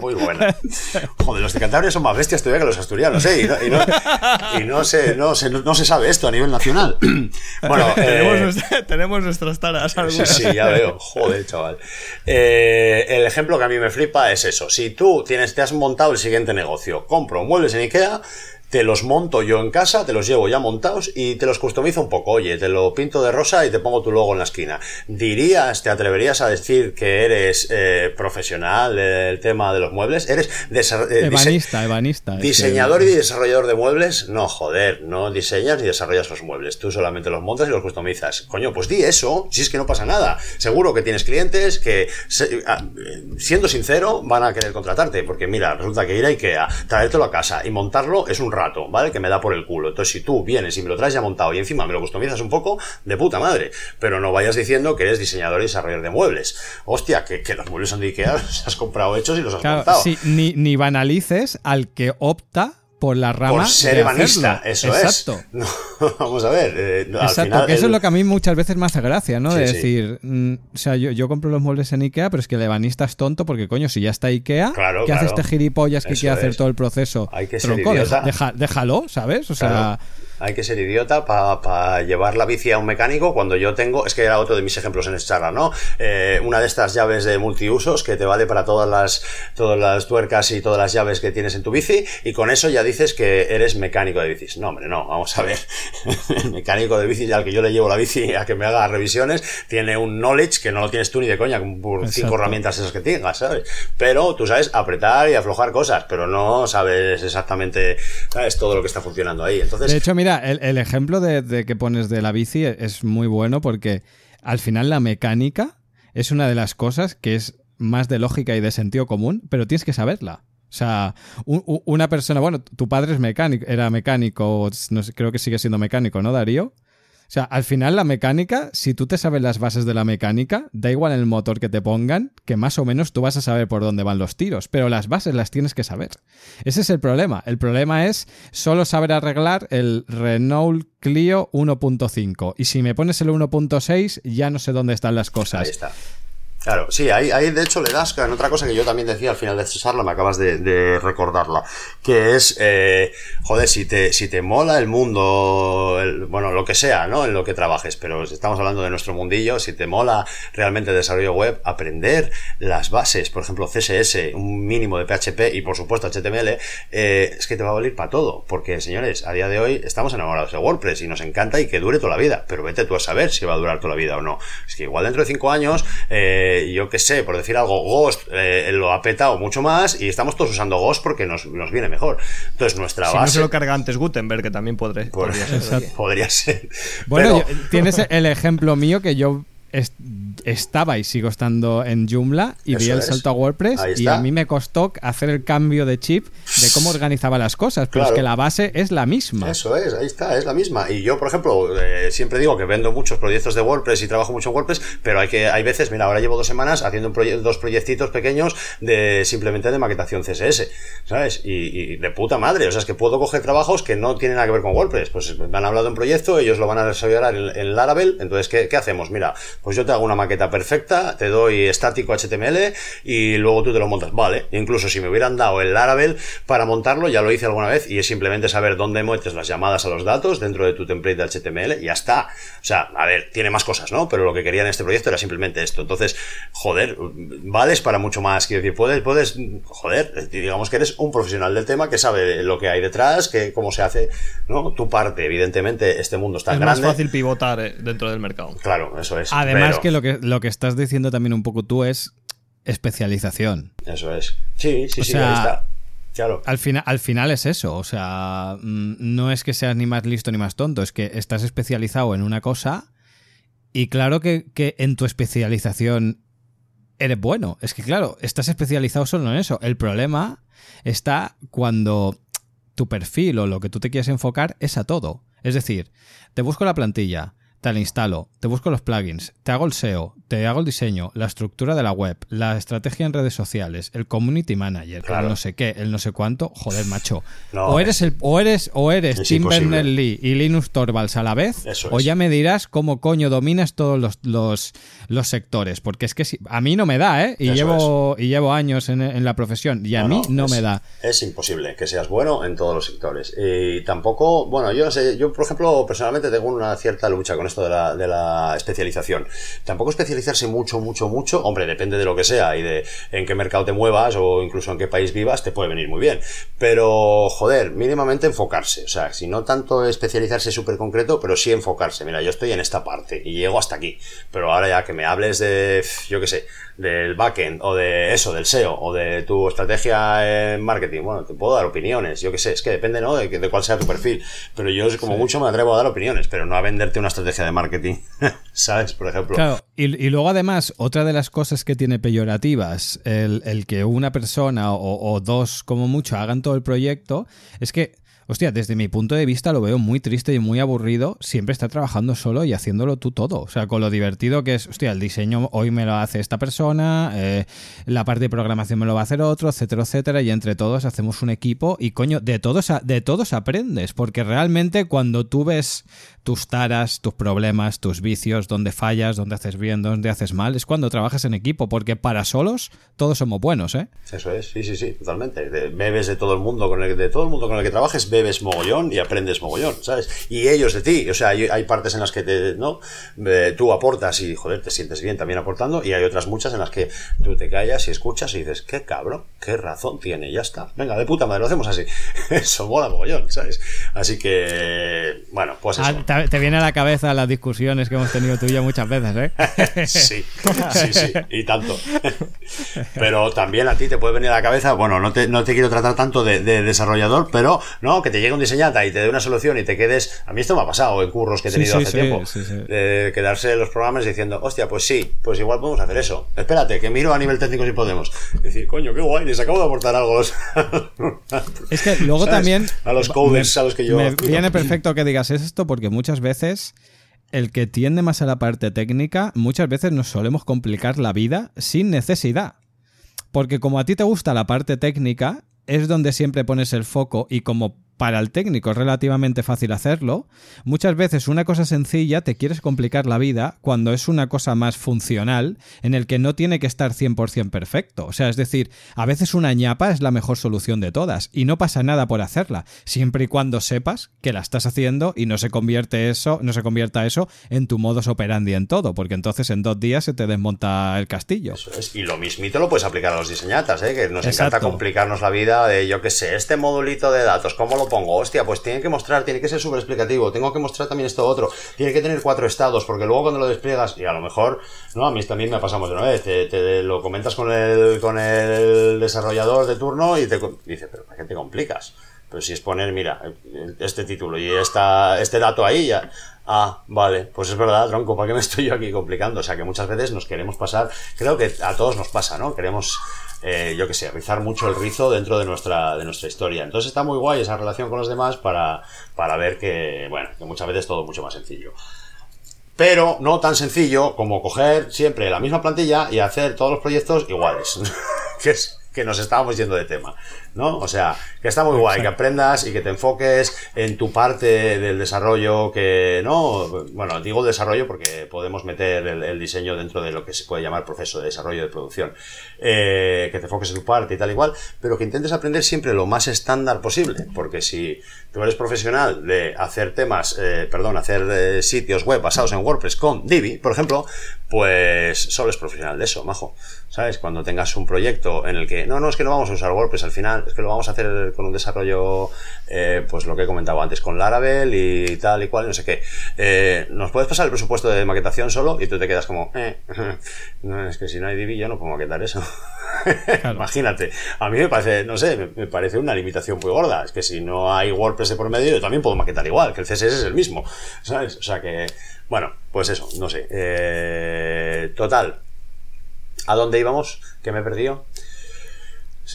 D: Muy buena. Joder, los de Cantabria son más bestias todavía que los asturianos, ¿eh? Y no, se, no, se, sabe esto a nivel nacional.
B: Bueno, tenemos, eh, tenemos, nuestras taras
D: algunas. Sí, sí, ya veo. Joder, chaval. Eh, el ejemplo que a mí me flipa es eso. Si tú tienes, te has montado el siguiente negocio, compro muebles en Ikea, te los monto yo en casa, te los llevo ya montados y te los customizo un poco. Oye, te lo pinto de rosa y te pongo tu logo en la esquina. ¿Dirías, te atreverías a decir que eres eh, profesional del tema de los muebles? ¿Eres
C: eh, ebanista, ebanista.
D: ¿Diseñador y desarrollador de muebles? No, joder, no diseñas ni desarrollas los muebles. Tú solamente los montas y los customizas. Coño, pues di eso, si es que no pasa nada. Seguro que tienes clientes que, ah, siendo sincero, van a querer contratarte. Porque mira, resulta que ir a Ikea, traértelo a casa y montarlo es un ¿vale? Que me da por el culo. Entonces, si tú vienes y me lo traes ya montado y encima me lo customizas un poco, de puta madre. Pero no vayas diciendo que eres diseñador y desarrollador de muebles. Hostia, que, los muebles son de Ikea, los has comprado hechos y los has montado.
C: ni, ni banalices al que opta por la rama. Por
D: ser ebanista, eso
C: Exacto.
D: es. vamos a ver. Eh,
C: Exacto, que eso es lo que a mí muchas veces me hace gracia, ¿no? de decir, mm, o sea, yo, compro los muebles en Ikea, pero es que el ebanista es tonto porque, coño, si ya está Ikea, ¿qué hace este gilipollas que quiere hacer todo el proceso?
D: Hay que ser Tronco,
C: déjalo, ¿sabes? O sea
D: hay que ser idiota para llevar la bici a un mecánico cuando yo tengo, es que era otro de mis ejemplos en esta charla, ¿no? Eh, una de estas llaves de multiusos que te vale para todas las, todas las tuercas y todas las llaves que tienes en tu bici y con eso ya dices que eres mecánico de bicis. No, hombre, no, vamos a ver. El mecánico de bicis al que yo le llevo la bici a que me haga revisiones tiene un knowledge que no lo tienes tú ni de coña por cinco herramientas esas que tengas, ¿sabes? Pero tú sabes apretar y aflojar cosas, pero no sabes exactamente, ¿sabes? Todo lo que está funcionando ahí. Entonces,
C: de hecho, mira, el, ejemplo de, que pones de la bici es muy bueno porque al final la mecánica es una de las cosas que es más de lógica y de sentido común, pero tienes que saberla. O sea, una persona, bueno, tu padre es mecánico, era mecánico, creo que sigue siendo mecánico, ¿no, Darío? O sea, al final la mecánica, si tú te sabes las bases de la mecánica, da igual el motor que te pongan, que más o menos tú vas a saber por dónde van los tiros, pero las bases las tienes que saber. Ese es el problema. El problema es solo saber arreglar el Renault Clio 1.5. Y si me pones el 1.6, ya no sé dónde están las cosas.
D: Ahí está. Claro, sí, ahí, ahí de hecho le das en otra cosa que yo también decía al final de esta charla, me acabas de, recordarla, que es, eh, joder, si te, si te mola el mundo, bueno, lo que sea, ¿no? En lo que trabajes, pero estamos hablando de nuestro mundillo, si te mola realmente el desarrollo web, aprender las bases, por ejemplo, CSS, un mínimo de PHP y por supuesto HTML, eh, es que te va a valer para todo, porque señores, a día de hoy estamos enamorados de WordPress y nos encanta y que dure toda la vida, pero vete tú a saber si va a durar toda la vida o no. Es que igual dentro de cinco años, eh, yo qué sé, por decir algo, Ghost eh, lo ha petado mucho más y estamos todos usando Ghost porque nos, viene mejor. Entonces nuestra base...
B: Si no se lo carga antes Gutenberg, que también podría, ser.
D: Podría ser.
C: Bueno, tienes el ejemplo mío que yo estaba y sigo estando en Joomla y vi el salto a WordPress y a mí me costó hacer el cambio de chip de cómo organizaba las cosas, pero es que la base es la misma.
D: Eso es, ahí está, es la misma. Y yo, por ejemplo, eh, siempre digo que vendo muchos proyectos de WordPress y trabajo mucho en WordPress, pero hay que hay veces, mira, ahora llevo dos semanas haciendo un dos proyectitos pequeños de simplemente de maquetación CSS, ¿sabes? Y, de puta madre, o sea, es que puedo coger trabajos que no tienen nada que ver con WordPress. Pues me han hablado de un proyecto, ellos lo van a desarrollar en, en Laravel, entonces, ¿qué, ¿qué hacemos? Mira, pues yo te hago una maqueta perfecta, te doy estático HTML y luego tú te lo montas. Vale, incluso si me hubieran dado el Laravel para montarlo, ya lo hice alguna vez y es simplemente saber dónde metes las llamadas a los datos dentro de tu template de HTML y ya está. O sea, a ver, tiene más cosas, ¿no? Pero lo que quería en este proyecto era simplemente esto. Entonces, joder, vales para mucho más. Quiero decir, puedes, puedes, joder, digamos que eres un profesional del tema que sabe lo que hay detrás, que cómo se hace, ¿no? Tu parte, evidentemente, este mundo está grande. Es
B: más fácil pivotar eh, dentro del mercado.
D: Claro, eso es.
C: Además que lo que lo que estás diciendo también un poco tú es especialización.
D: Eso es. Sí, sí, sí, ahí está. Claro.
C: Al, final, al final es eso, o sea, mm, no es que seas ni más listo ni más tonto, es que estás especializado en una cosa y claro que, que en tu especialización eres bueno. Es que claro, estás especializado solo en eso. El problema está cuando tu perfil o lo que tú te quieres enfocar es a todo. Es decir, te busco la plantilla, te la instalo, te busco los plugins, te hago el SEO, te hago el diseño, la estructura de la web, la estrategia en redes sociales, el community manager, el no sé qué, el no sé cuánto, joder, macho. o eres el, o eres, o eres Tim Berners-Lee y Linus Torvalds a la vez, o ya me dirás cómo coño dominas todos los, los, los sectores, porque es que si, a mí no me da, ¿eh? Y llevo y llevo años en, la profesión y a mí no, me da.
D: Es imposible que seas bueno en todos los sectores y tampoco, bueno, yo no sé, yo por ejemplo personalmente tengo una cierta lucha con esto de la, de la especialización. Tampoco especializarse mucho, mucho, mucho, hombre, depende de lo que sea y de en qué mercado te muevas o incluso en qué país vivas, te puede venir muy bien. Pero, joder, mínimamente enfocarse. O sea, si no tanto especializarse súper concreto, pero sí enfocarse. Mira, yo estoy en esta parte y llego hasta aquí. Pero ahora ya que me hables de, yo qué sé, del backend o de eso, del SEO o de tu estrategia en marketing, bueno, te puedo dar opiniones, yo qué sé, es que depende, ¿no? De, de cuál sea tu perfil. Pero yo como mucho me atrevo a dar opiniones, pero no a venderte una estrategia de marketing, ¿sabes? Por ejemplo.
C: Claro, y, luego además, otra de las cosas que tiene peyorativas, el, que una persona o, o dos como mucho hagan todo el proyecto, es que Hostia, desde mi punto de vista lo veo muy triste y muy aburrido siempre estar trabajando solo y haciéndolo tú todo. O sea, con lo divertido que es, hostia, el diseño hoy me lo hace esta persona, eh, la parte de programación me lo va a hacer otro, etcétera, etcétera, y entre todos hacemos un equipo y coño, de todos, de todos aprendes, porque realmente cuando tú ves tus taras, tus problemas, tus vicios, dónde fallas, dónde haces bien, dónde haces mal, es cuando trabajas en equipo, porque para solos todos somos buenos, ¿eh?
D: Eso es, sí, sí, sí, totalmente. bebes de todo el mundo con el de todo el mundo con el que trabajes, mogollón y aprendes mogollón, ¿sabes? Y ellos de ti, o sea, hay, partes en las que te, ¿no? Eh, tú aportas y joder, te sientes bien también aportando, y hay otras muchas en las que tú te callas y escuchas y dices, qué cabrón, qué razón tiene, ya está. Venga, de puta madre, lo hacemos así. Eso mola mogollón, ¿sabes? Así que, bueno, pues ah, eso
C: te viene a la cabeza las discusiones que hemos tenido tú y yo muchas veces,
D: ¿eh? sí, sí, sí, y tanto. pero también a ti te puede venir a la cabeza, bueno, no te, no te quiero tratar tanto de, desarrollador, pero no, que te llegue un diseñata y te dé una solución y te quedes. A mí esto me ha pasado en curros que he tenido hace tiempo. De quedarse en los programas diciendo, hostia, pues sí, pues igual podemos hacer eso. Espérate, que miro a nivel técnico si podemos. Decir, coño, qué guay, les acabo de aportar algo.
C: es que luego también.
D: A los coders a los que yo.
C: Me viene perfecto que digas esto porque muchas veces el que tiende más a la parte técnica, muchas veces nos solemos complicar la vida sin necesidad. Porque como a ti te gusta la parte técnica, es donde siempre pones el foco y como para el técnico es relativamente fácil hacerlo, muchas veces una cosa sencilla te quieres complicar la vida cuando es una cosa más funcional en el que no tiene que estar 100% perfecto. O sea, es decir, a veces una ñapa es la mejor solución de todas y no pasa nada por hacerla, siempre y cuando sepas que la estás haciendo y no se convierte eso, no se convierta eso en tu modus operandi en todo, porque entonces en dos días se te desmonta el castillo.
D: Eso es. Y lo mismito lo puedes aplicar a los diseñatas, ¿eh? que nos encanta complicarnos la vida de, yo qué sé, este modulito de datos, ¿cómo lo pongo? Hostia, pues tiene que mostrar, tiene que ser súper explicativo, tengo que mostrar también esto otro, tiene que tener cuatro estados, porque luego cuando lo despliegas, y a lo mejor, no, a mí también me ha pasado de una vez, te, lo comentas con el, con el desarrollador de turno y te dice, pero ¿para qué te complicas? Pero si es poner, mira, este título y esta, este dato ahí, ya. Ah, vale, pues es verdad, tronco, ¿para qué me estoy yo aquí complicando? O sea que muchas veces nos queremos pasar, creo que a todos nos pasa, ¿no? Queremos eh, yo que sé, rizar mucho el rizo dentro de nuestra, de nuestra historia. Entonces está muy guay esa relación con los demás para, para ver que, bueno, que muchas veces todo mucho más sencillo. Pero no tan sencillo como coger siempre la misma plantilla y hacer todos los proyectos iguales. que es que nos estábamos yendo de tema, ¿no? O sea, que está muy guay, que aprendas y que te enfoques en tu parte del desarrollo que, ¿no? Bueno, digo desarrollo porque podemos meter el, diseño dentro de lo que se puede llamar proceso de desarrollo de producción. Eh, que te enfoques en tu parte y tal igual, pero que intentes aprender siempre lo más estándar posible, porque si tú eres profesional de hacer temas, eh, perdón, hacer eh, sitios web basados en WordPress con Divi, por ejemplo, pues solo es profesional de eso, majo. ¿Sabes? Cuando tengas un proyecto en el que, no, no, es que no vamos a usar WordPress al final, es que lo vamos a hacer con un desarrollo, eh, pues lo que he comentado antes, con Laravel y tal y cual, no sé qué. Eh, ¿Nos puedes pasar el presupuesto de maquetación solo? Y tú te quedas como, eh, no, es que si no hay Divi yo no puedo maquetar eso. Imagínate. A mí me parece, no sé, me, parece una limitación muy gorda. Es que si no hay WordPress de por medio, yo también puedo maquetar igual, que el CSS es el mismo. ¿Sabes? O sea que, bueno, pues eso, no sé. Eh, total, ¿A dónde íbamos? Que me he perdido.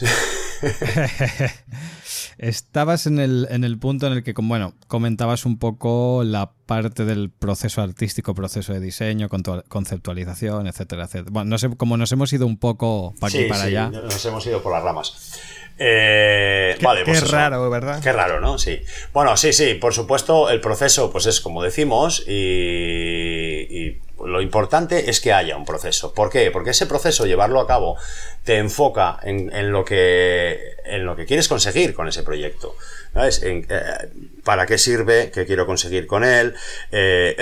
C: Estabas en el, en el punto en el que, bueno, comentabas un poco la parte del proceso artístico, proceso de diseño, conceptualización, etcétera, etcétera. Bueno, no sé, como nos hemos ido un poco para aquí para allá.
D: Nos hemos ido por las ramas. Eh,
B: qué,
D: vale,
B: pues raro, ¿verdad?
D: Qué raro, ¿no? Sí. Bueno, sí, sí, por supuesto, el proceso, pues es como decimos, y lo importante es que haya un proceso. ¿Por qué? Porque ese proceso, llevarlo a cabo, te enfoca en, lo, que, en lo que quieres conseguir con ese proyecto. ¿Sabes? Eh, ¿Para qué sirve? ¿Qué quiero conseguir con él? Eh,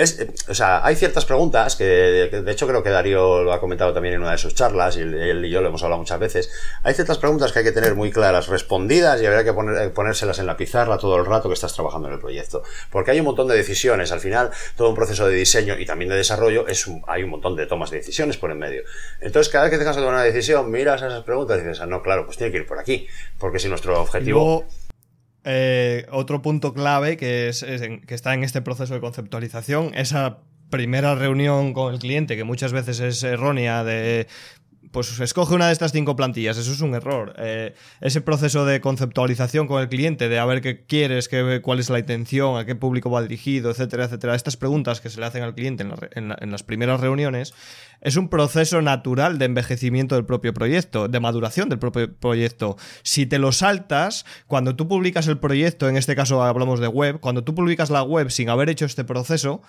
D: o sea, hay ciertas preguntas que, de hecho, creo que Darío lo ha comentado también en una de sus charlas y él y yo lo hemos hablado muchas veces. Hay ciertas preguntas que hay que tener muy claras, respondidas y habría que poner, ponérselas en la pizarra todo el rato que estás trabajando en el proyecto. Porque hay un montón de decisiones. Al final, todo un proceso de diseño y también de desarrollo es hay un montón de tomas de decisiones por en medio. Entonces, cada vez que tengas que tomar una decisión, miras esas preguntas y dices, ah, no, claro, pues tiene que ir por aquí. Porque si nuestro objetivo.
B: Eh, otro punto clave que, es, que está en este proceso de conceptualización, esa primera reunión con el cliente, que muchas veces es errónea, de pues escoge una de estas cinco plantillas, eso es un error. Eh, ese proceso de conceptualización con el cliente, de a ver qué quieres, qué, cuál es la intención, a qué público va dirigido, etcétera, etcétera, estas preguntas que se le hacen al cliente en, las primeras reuniones, es un proceso natural de envejecimiento del propio proyecto, de maduración del propio proyecto. Si te lo saltas, cuando tú publicas el proyecto, en este caso hablamos de web, cuando tú publicas la web sin haber hecho este proceso,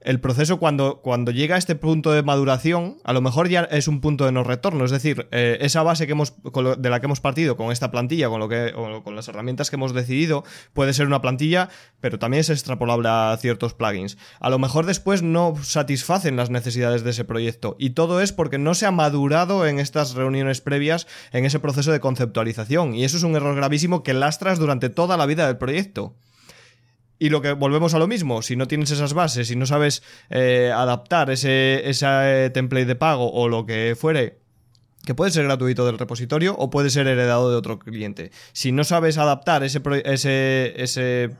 B: el proceso cuando, cuando llega a este punto de maduración, a lo mejor ya es un punto de no retorno. Es decir, eh, esa base que hemos, de la que hemos partido con esta plantilla, con, lo que, con las herramientas que hemos decidido, puede ser una plantilla, pero también es extrapolable a ciertos plugins. A lo mejor después no satisfacen las necesidades de ese proyecto. Y todo es porque no se ha madurado en estas reuniones previas, en ese proceso de conceptualización. Y eso es un error gravísimo que lastras durante toda la vida del proyecto. Y lo que volvemos a lo mismo, si no tienes esas bases, si no sabes eh, adaptar ese, ese template de pago o lo que fuere, que puede ser gratuito del repositorio o puede ser heredado de otro cliente. Si no sabes adaptar ese, ese, ese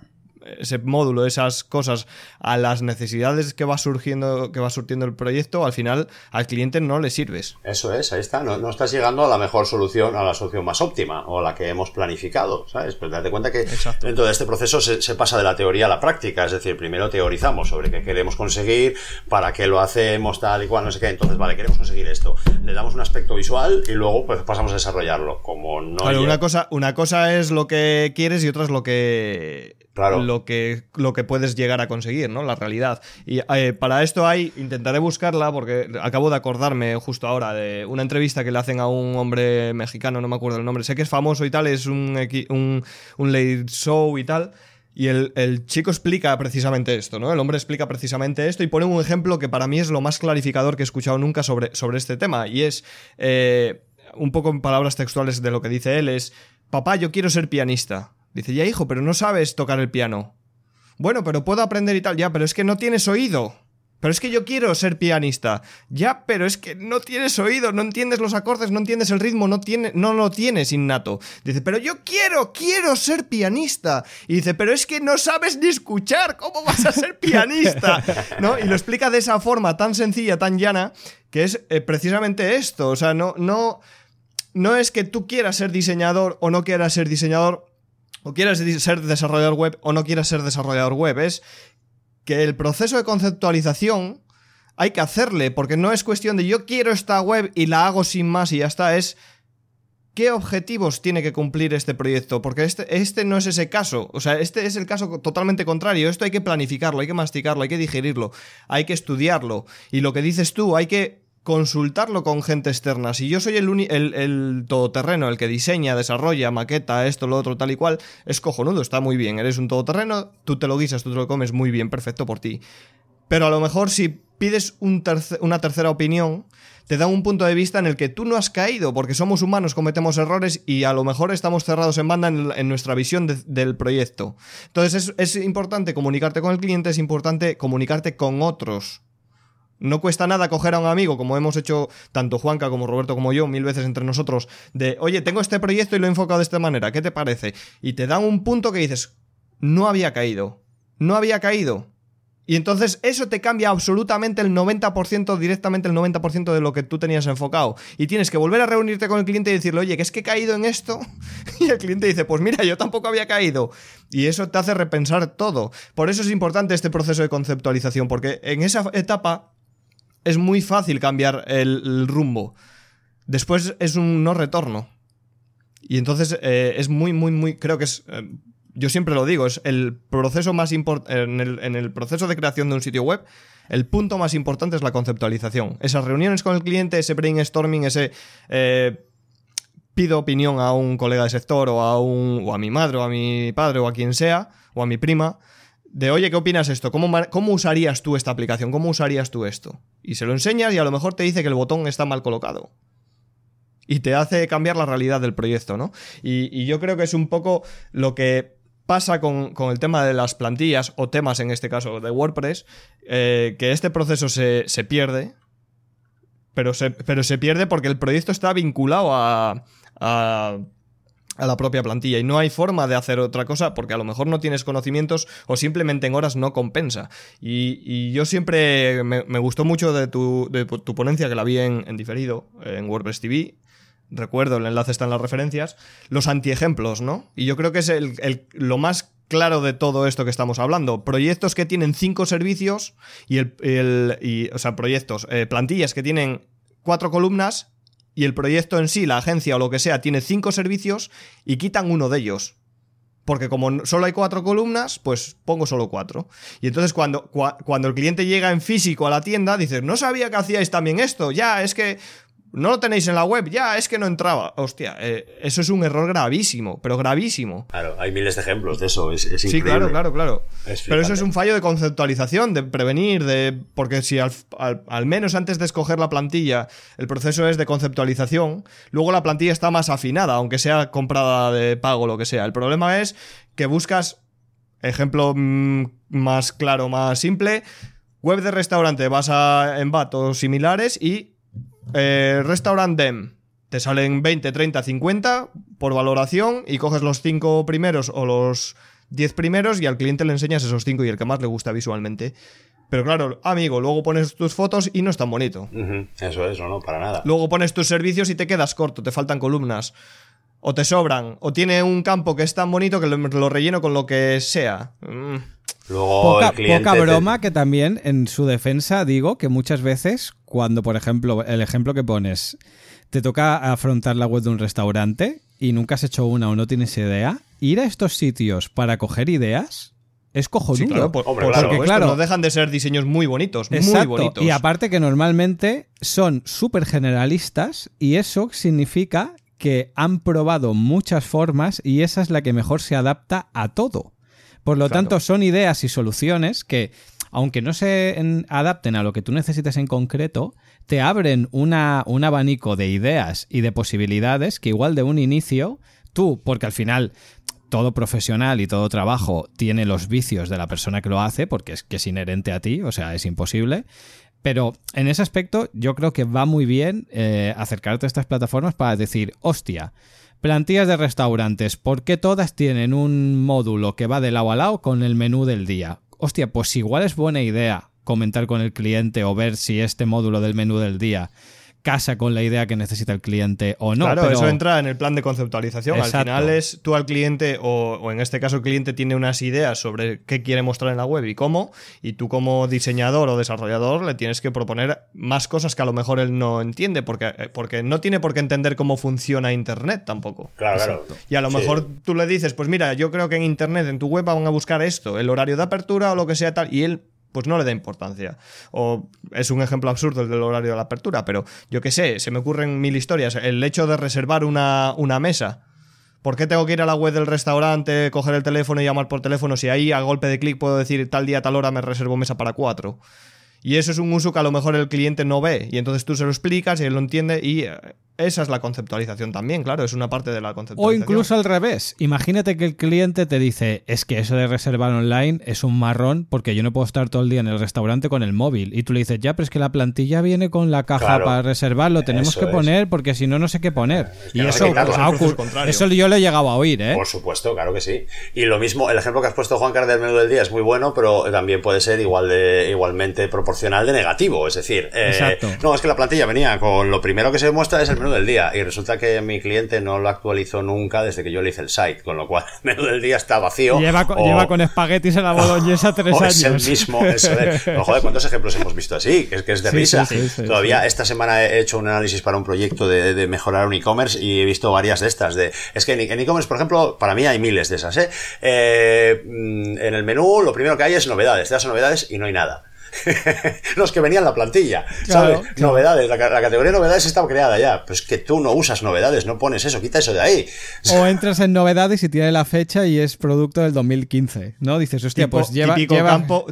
B: ese módulo, esas cosas a las necesidades que va surgiendo, que va surtiendo el proyecto, al final al cliente no le sirves.
D: Eso es, ahí está. No, estás llegando a la mejor solución, a la solución más óptima o a la que hemos planificado, ¿sabes? Pero date cuenta que dentro de este proceso se, pasa de la teoría a la práctica, es decir, primero teorizamos sobre qué queremos conseguir, para qué lo hacemos, tal y cual, no sé qué. Entonces, vale, queremos conseguir esto. Le damos un aspecto visual y luego pues pasamos a desarrollarlo. Como no.
B: una cosa, una cosa es lo que quieres y otra es lo que lo, que, lo que puedes llegar a conseguir, ¿no? La realidad. Y eh, para esto hay, intentaré buscarla porque acabo de acordarme justo ahora de una entrevista que le hacen a un hombre mexicano, no me acuerdo el nombre, sé que es famoso y tal, es un, un, late show y tal. Y el, chico explica precisamente esto, ¿no? El hombre explica precisamente esto y pone un ejemplo que para mí es lo más clarificador que he escuchado nunca sobre, sobre este tema. Y es, eh, un poco en palabras textuales de lo que dice él, es, papá, yo quiero ser pianista. Dice, ya hijo, pero no sabes tocar el piano. Bueno, pero puedo aprender y tal, ya, pero es que no tienes oído. Pero es que yo quiero ser pianista. Ya, pero es que no tienes oído, no entiendes los acordes, no entiendes el ritmo, no, tiene, no lo tienes innato. Dice, pero yo quiero, quiero ser pianista. Y dice, pero es que no sabes ni escuchar, ¿cómo vas a ser pianista? ¿No? Y lo explica de esa forma tan sencilla, tan llana, que es eh, precisamente esto. O sea, no, no, no es que tú quieras ser diseñador o no quieras ser diseñador, o quieras ser desarrollador web o no quieras ser desarrollador web. Es que el proceso de conceptualización hay que hacerle, porque no es cuestión de yo quiero esta web y la hago sin más y ya está, es qué objetivos tiene que cumplir este proyecto, porque este, este no es ese caso, o sea, este es el caso totalmente contrario, esto hay que planificarlo, hay que masticarlo, hay que digerirlo, hay que estudiarlo, y lo que dices tú, hay que consultarlo con gente externa. Si yo soy el, el, todoterreno, el que diseña, desarrolla, maqueta, esto, lo otro, tal y cual, es cojonudo, está muy bien. Eres un todoterreno, tú te lo guisas, tú te lo comes muy bien, perfecto por ti. Pero a lo mejor si pides un una tercera opinión, te da un punto de vista en el que tú no has caído, porque somos humanos, cometemos errores y a lo mejor estamos cerrados en banda en, nuestra visión del proyecto. Entonces es, es importante comunicarte con el cliente, es importante comunicarte con otros no cuesta nada coger a un amigo, como hemos hecho tanto Juanca como Roberto como yo mil veces entre nosotros, de, oye, tengo este proyecto y lo he enfocado de esta manera, ¿qué te parece? Y te dan un punto que dices, no había caído, no había caído. Y entonces eso te cambia absolutamente el 90%, directamente el 90% de lo que tú tenías enfocado. Y tienes que volver a reunirte con el cliente y decirle, oye, que es que he caído en esto. Y el cliente dice, pues mira, yo tampoco había caído. Y eso te hace repensar todo. Por eso es importante este proceso de conceptualización, porque en esa etapa es muy fácil cambiar el, rumbo. Después es un no retorno. Y entonces eh, es muy, muy, muy, creo que es eh, yo siempre lo digo, es el proceso más importante, en el, proceso de creación de un sitio web, el punto más importante es la conceptualización. Esas reuniones con el cliente, ese brainstorming, ese... Eh, pido opinión a un colega de sector o a, un, o a mi madre o a mi padre o a quien sea, o a mi prima, de, oye, ¿qué opinas esto? ¿Cómo, ¿Cómo, usarías tú esta aplicación? ¿Cómo usarías tú esto? Y se lo enseñas y a lo mejor te dice que el botón está mal colocado. Y te hace cambiar la realidad del proyecto, ¿no? y yo creo que es un poco lo que pasa con, el tema de las plantillas, o temas en este caso de WordPress, eh, que este proceso se, pierde, pero se, pero se, pierde porque el proyecto está vinculado a, la propia plantilla y no hay forma de hacer otra cosa porque a lo mejor no tienes conocimientos o simplemente en horas no compensa. Y, yo siempre me, gustó mucho de tu, de tu, ponencia que la vi en, en diferido en WordPress TV recuerdo, el enlace está en las referencias, los antiejemplos, ¿no? Y yo creo que es el, lo más claro de todo esto que estamos hablando. Proyectos que tienen cinco servicios y el, o sea, proyectos, eh, plantillas que tienen cuatro columnas y el proyecto en sí, la agencia o lo que sea, tiene cinco servicios y quitan uno de ellos. Porque como solo hay cuatro columnas, pues pongo solo cuatro. Y entonces cuando, cuando el cliente llega en físico a la tienda, dices, no sabía que hacíais también esto. Ya, es que no lo tenéis en la web, ya, es que no entraba. Hostia, eh, eso es un error gravísimo, pero gravísimo.
D: Claro, hay miles de ejemplos de eso, es, es
B: Sí, claro, claro, claro. pero eso es un fallo de conceptualización, de prevenir, de porque si al, al, menos antes de escoger la plantilla el proceso es de conceptualización, luego la plantilla está más afinada, aunque sea comprada de pago o lo que sea. El problema es que buscas, ejemplo mm, más claro, más simple, web de restaurante, vas a Envat o similares y eh, restaurant Dem. Te salen 20, 30, 50 por valoración y coges los 5 primeros o los 10 primeros y al cliente le enseñas esos 5 y el que más le gusta visualmente. Pero claro, amigo, luego pones tus fotos y no es tan bonito.
D: Eso es, no, para nada.
B: Luego pones tus servicios y te quedas corto, te faltan columnas. O te sobran. O tiene un campo que es tan bonito que lo, relleno con lo que sea. Mm.
C: Luego poca, broma que también en su defensa digo que muchas veces cuando, por ejemplo, el ejemplo que pones, te toca afrontar la web de un restaurante y nunca has hecho una o no tienes idea, ir a estos sitios para coger ideas es cojonudo.
B: claro, porque claro, no dejan de ser diseños muy bonitos, muy bonitos.
C: Y aparte que normalmente son súper generalistas y eso significa que han probado muchas formas y esa es la que mejor se adapta a todo. Por lo tanto, son ideas y soluciones que, aunque no se adapten a lo que tú necesites en concreto, te abren una, un abanico de ideas y de posibilidades que igual de un inicio, tú, porque al final todo profesional y todo trabajo tiene los vicios de la persona que lo hace, porque es que es inherente a ti, o sea, es imposible. Pero en ese aspecto yo creo que va muy bien eh, acercarte a estas plataformas para decir, hostia, Plantillas de restaurantes. ¿Por qué todas tienen un módulo que va de lado a lado con el menú del día? Hostia, pues igual es buena idea comentar con el cliente o ver si este módulo del menú del día casa con la idea que necesita el cliente o no.
B: Claro, eso entra en el plan de conceptualización. Al final es tú al cliente, o, en este caso el cliente tiene unas ideas sobre qué quiere mostrar en la web y cómo, y tú como diseñador o desarrollador le tienes que proponer más cosas que a lo mejor él no entiende, porque, eh, porque no tiene por qué entender cómo funciona Internet tampoco.
D: Claro, claro.
B: Y a lo mejor tú le dices, pues mira, yo creo que en Internet, en tu web van a buscar esto, el horario de apertura o lo que sea tal, y él pues no le da importancia. O es un ejemplo absurdo el del horario de la apertura, pero yo qué sé, se me ocurren mil historias. El hecho de reservar una, una mesa. ¿Por qué tengo que ir a la web del restaurante, coger el teléfono y llamar por teléfono si ahí a golpe de clic puedo decir tal día, tal hora me reservo mesa para cuatro? Y eso es un uso que a lo mejor el cliente no ve y entonces tú se lo explicas y él lo entiende y eh, esa es la conceptualización también, claro, es una parte de la conceptualización.
C: O incluso al revés. Imagínate que el cliente te dice, es que eso de reservar online es un marrón porque yo no puedo estar todo el día en el restaurante con el móvil. Y tú le dices, ya, pero es que la plantilla viene con la caja para reservar, lo tenemos que poner porque si no, no sé qué poner. y eso, eso yo lo he llegado a oír, ¿eh?
D: Por supuesto, claro que sí. Y lo mismo, el ejemplo que has puesto, Juan Carlos, del menú del día es muy bueno, pero también puede ser igual de, igualmente proporcional de negativo. Es decir, eh, no, es que la plantilla venía con lo primero que se muestra es el menú del día y resulta que mi cliente no lo actualizó nunca desde que yo le hice el site, con lo cual el menú del día está vacío.
C: Lleva, lleva con espaguetis en la boloñesa tres años.
D: Es el mismo, eso joder, ¿cuántos ejemplos hemos visto así? Que es que es de risa. Todavía esta semana he hecho un análisis para un proyecto de, mejorar un e-commerce y he visto varias de estas. De, es que en e-commerce, por ejemplo, para mí hay miles de esas. ¿eh? ¿eh? en el menú lo primero que hay es novedades. Te das novedades y no hay nada. los que venían en la plantilla. ¿sabes? Novedades. La, categoría novedades está creada ya. Pues que tú no usas novedades, no pones eso, quita eso de ahí.
C: O entras en novedades y tiene la fecha y es producto del 2015, ¿no? Dices, hostia, pues lleva.
B: Típico campo.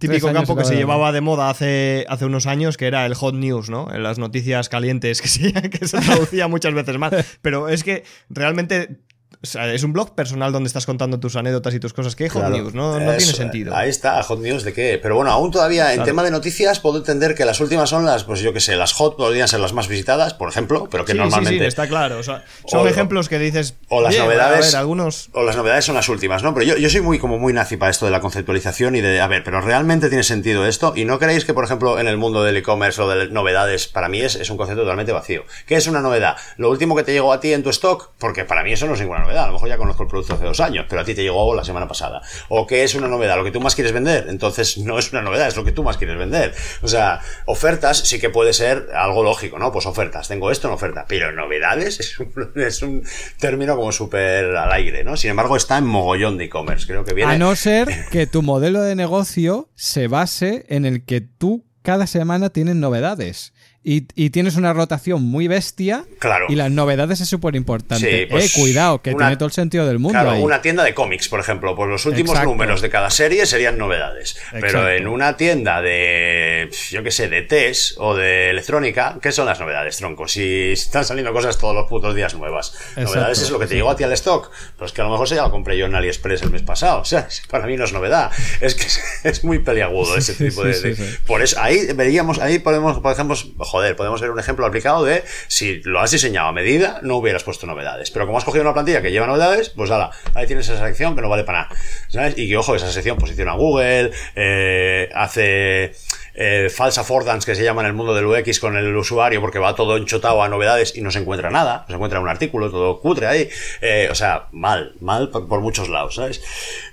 B: Típico campo que se llevaba de moda hace, hace unos años, que era el hot news, ¿no? En las noticias calientes, que se, que se traducía muchas veces mal. Pero es que realmente es un blog personal donde estás contando tus anécdotas y tus cosas. ¿Qué Hot News? No, tiene sentido.
D: Ahí está, Hot News de qué. Pero bueno, aún todavía en tema de noticias puedo entender que las últimas son las, pues yo que sé, las hot podrían ser las más visitadas, por ejemplo, pero que normalmente. Sí,
B: sí, está claro. son ejemplos que dices.
D: O las novedades. algunos... O las novedades son las últimas, ¿no? Pero yo, yo soy muy, como muy nazi para esto de la conceptualización y de, a ver, pero realmente tiene sentido esto. Y no creéis que, por ejemplo, en el mundo del e-commerce o de novedades, para mí es, es un concepto totalmente vacío. ¿Qué es una novedad? Lo último que te llegó a ti en tu stock, porque para mí eso no es ninguna novedad. A lo mejor ya conozco el producto hace dos años, pero a ti te llegó la semana pasada. O que es una novedad, lo que tú más quieres vender. Entonces no es una novedad, es lo que tú más quieres vender. O sea, ofertas sí que puede ser algo lógico, ¿no? Pues ofertas, tengo esto en oferta, pero novedades es un, es un término como súper al aire, ¿no? Sin embargo, está en mogollón de e-commerce, creo que viene.
C: A no ser que tu modelo de negocio se base en el que tú cada semana tienes novedades y, tienes una rotación muy bestia.
D: Claro.
C: Y las novedades es súper importante. eh, pues cuidado, que tiene todo el sentido del mundo. Claro,
D: una tienda de cómics, por ejemplo, pues los últimos números de cada serie serían novedades. Pero en una tienda de, yo qué sé, de test o de electrónica, ¿qué son las novedades, tronco? Si están saliendo cosas todos los putos días nuevas. Novedades es lo que te llegó a ti al stock. Pues que a lo mejor se ya lo compré yo en AliExpress el mes pasado. O sea, para mí no es novedad. Es que es, muy peliagudo ese tipo de, Por eso, ahí veríamos, ahí podemos, por ejemplo, joder, podemos ver un ejemplo aplicado de si lo has diseñado a medida, no hubieras puesto novedades. Pero como has cogido una plantilla que lleva novedades, pues ala, ahí tienes esa sección que no vale para nada. ¿Sabes? Y que, ojo, esa sección posiciona Google, eh, hace eh, falsa affordance que se llama en el mundo del UX con el usuario porque va todo enchotado a novedades y no se encuentra nada, no se encuentra un artículo todo cutre ahí, eh, o sea, mal, mal por, muchos lados, ¿sabes?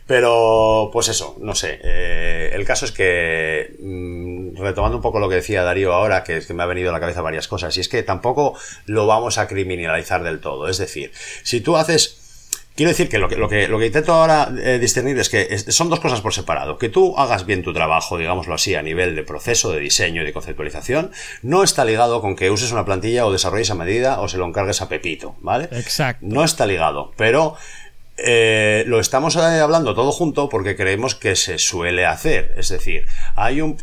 D: Pero, pues eso, no sé, eh, el caso es que, mm, retomando un poco lo que decía Darío ahora, que, que me ha venido a la cabeza varias cosas, y es que tampoco lo vamos a criminalizar del todo, es decir, si tú haces Quiero decir que lo que, lo que, lo que intento ahora eh, discernir es que son dos cosas por separado. Que tú hagas bien tu trabajo, digámoslo así, a nivel de proceso, de diseño y de conceptualización, no está ligado con que uses una plantilla o desarrolles a medida o se lo encargues a Pepito, ¿vale?
C: Exacto.
D: No está ligado, pero eh, lo estamos eh, hablando todo junto porque creemos que se suele hacer. Es decir, hay un,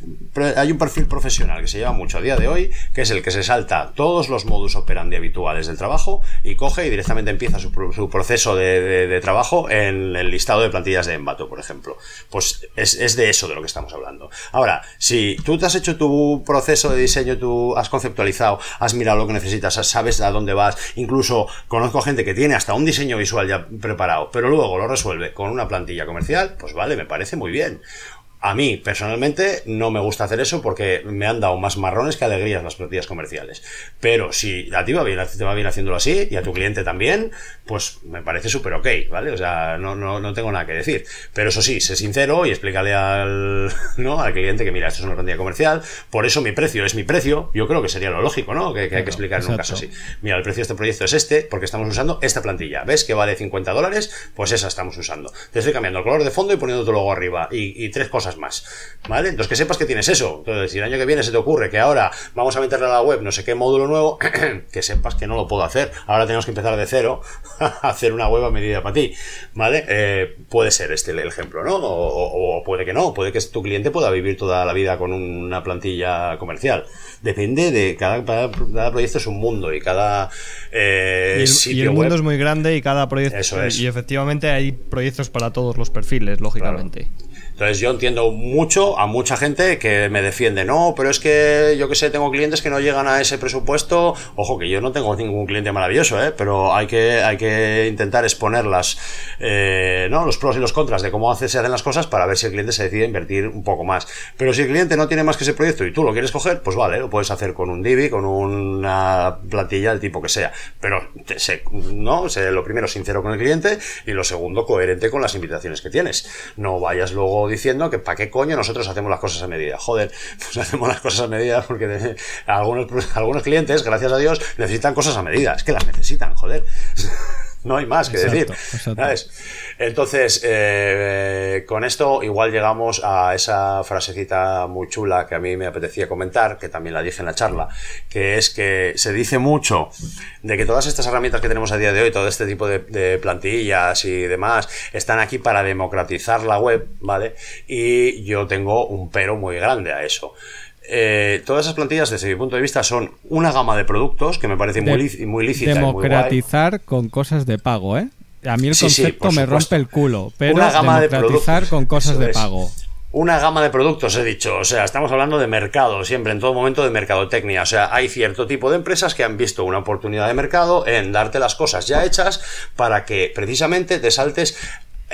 D: hay un perfil profesional que se lleva mucho a día de hoy, que es el que se salta todos los modus operandi habituales del trabajo y coge y directamente empieza su, proceso de, trabajo en el listado de plantillas de Envato, por ejemplo. Pues es, es, de eso de lo que estamos hablando. Ahora, si tú te has hecho tu proceso de diseño, tú has conceptualizado, has mirado lo que necesitas, sabes a dónde vas, incluso conozco gente que tiene hasta un diseño visual ya preparado pero luego lo resuelve con una plantilla comercial, pues vale, me parece muy bien. A mí, personalmente, no me gusta hacer eso porque me han dado más marrones que alegrías las plantillas comerciales. Pero si a ti va bien, te va bien haciéndolo así y a tu cliente también, pues me parece súper ok, ¿vale? O sea, no, no, no tengo nada que decir. Pero eso sí, sé sincero y explícale al, ¿no? al cliente que mira, esto es una plantilla comercial, por eso mi precio es mi precio. Yo creo que sería lo lógico, ¿no? Que, hay que explicar en un caso así. Mira, el precio de este proyecto es este porque estamos usando esta plantilla. ¿Ves que vale 50 dólares? Pues esa estamos usando. Te estoy cambiando el color de fondo y poniéndote luego arriba. Y, y tres cosas cosas más. ¿Vale? Entonces que sepas que tienes eso. Entonces, si el año que viene se te ocurre que ahora vamos a meterle a la web no sé qué módulo nuevo, que sepas que no lo puedo hacer. Ahora tenemos que empezar de cero a hacer una web a medida para ti. ¿Vale? Eh, puede ser este el ejemplo, ¿no? O, puede que no. Puede que tu cliente pueda vivir toda la vida con una plantilla comercial. Depende de cada, cada, proyecto es un mundo y cada
B: eh, y el, mundo es muy grande y cada proyecto.
D: Eso es.
B: Y efectivamente hay proyectos para todos los perfiles, lógicamente.
D: Entonces yo entiendo mucho a mucha gente que me defiende, no, pero es que yo que sé, tengo clientes que no llegan a ese presupuesto, ojo que yo no tengo ningún cliente maravilloso, ¿eh? pero hay que, hay que intentar exponer las, eh, ¿no? los pros y los contras de cómo se hacen las cosas para ver si el cliente se decide invertir un poco más. Pero si el cliente no tiene más que ese proyecto y tú lo quieres coger, pues vale, lo puedes hacer con un Divi, con una plantilla del tipo que sea. Pero sé, no, sé lo primero sincero con el cliente y lo segundo coherente con las invitaciones que tienes. No vayas luego diciendo que para qué coño nosotros hacemos las cosas a medida. Joder, pues hacemos las cosas a medida porque algunos, algunos clientes, gracias a Dios, necesitan cosas a medida. Es que las necesitan, joder. no hay más que decir. Entonces, eh, con esto igual llegamos a esa frasecita muy chula que a mí me apetecía comentar, que también la dije en la charla, que es que se dice mucho de que todas estas herramientas que tenemos a día de hoy, todo este tipo de, plantillas y demás, están aquí para democratizar la web, ¿vale? Y yo tengo un pero muy grande a eso. Eh, todas esas plantillas, desde mi punto de vista, son una gama de productos que me parece muy, muy lícita.
C: Democratizar con cosas de pago, ¿eh? A mí el concepto me rompe el culo, pero una gama democratizar con cosas de pago.
D: Una gama de productos, he dicho. O sea, estamos hablando de mercado, siempre, en todo momento de mercadotecnia. O sea, hay cierto tipo de empresas que han visto una oportunidad de mercado en darte las cosas ya hechas para que precisamente te saltes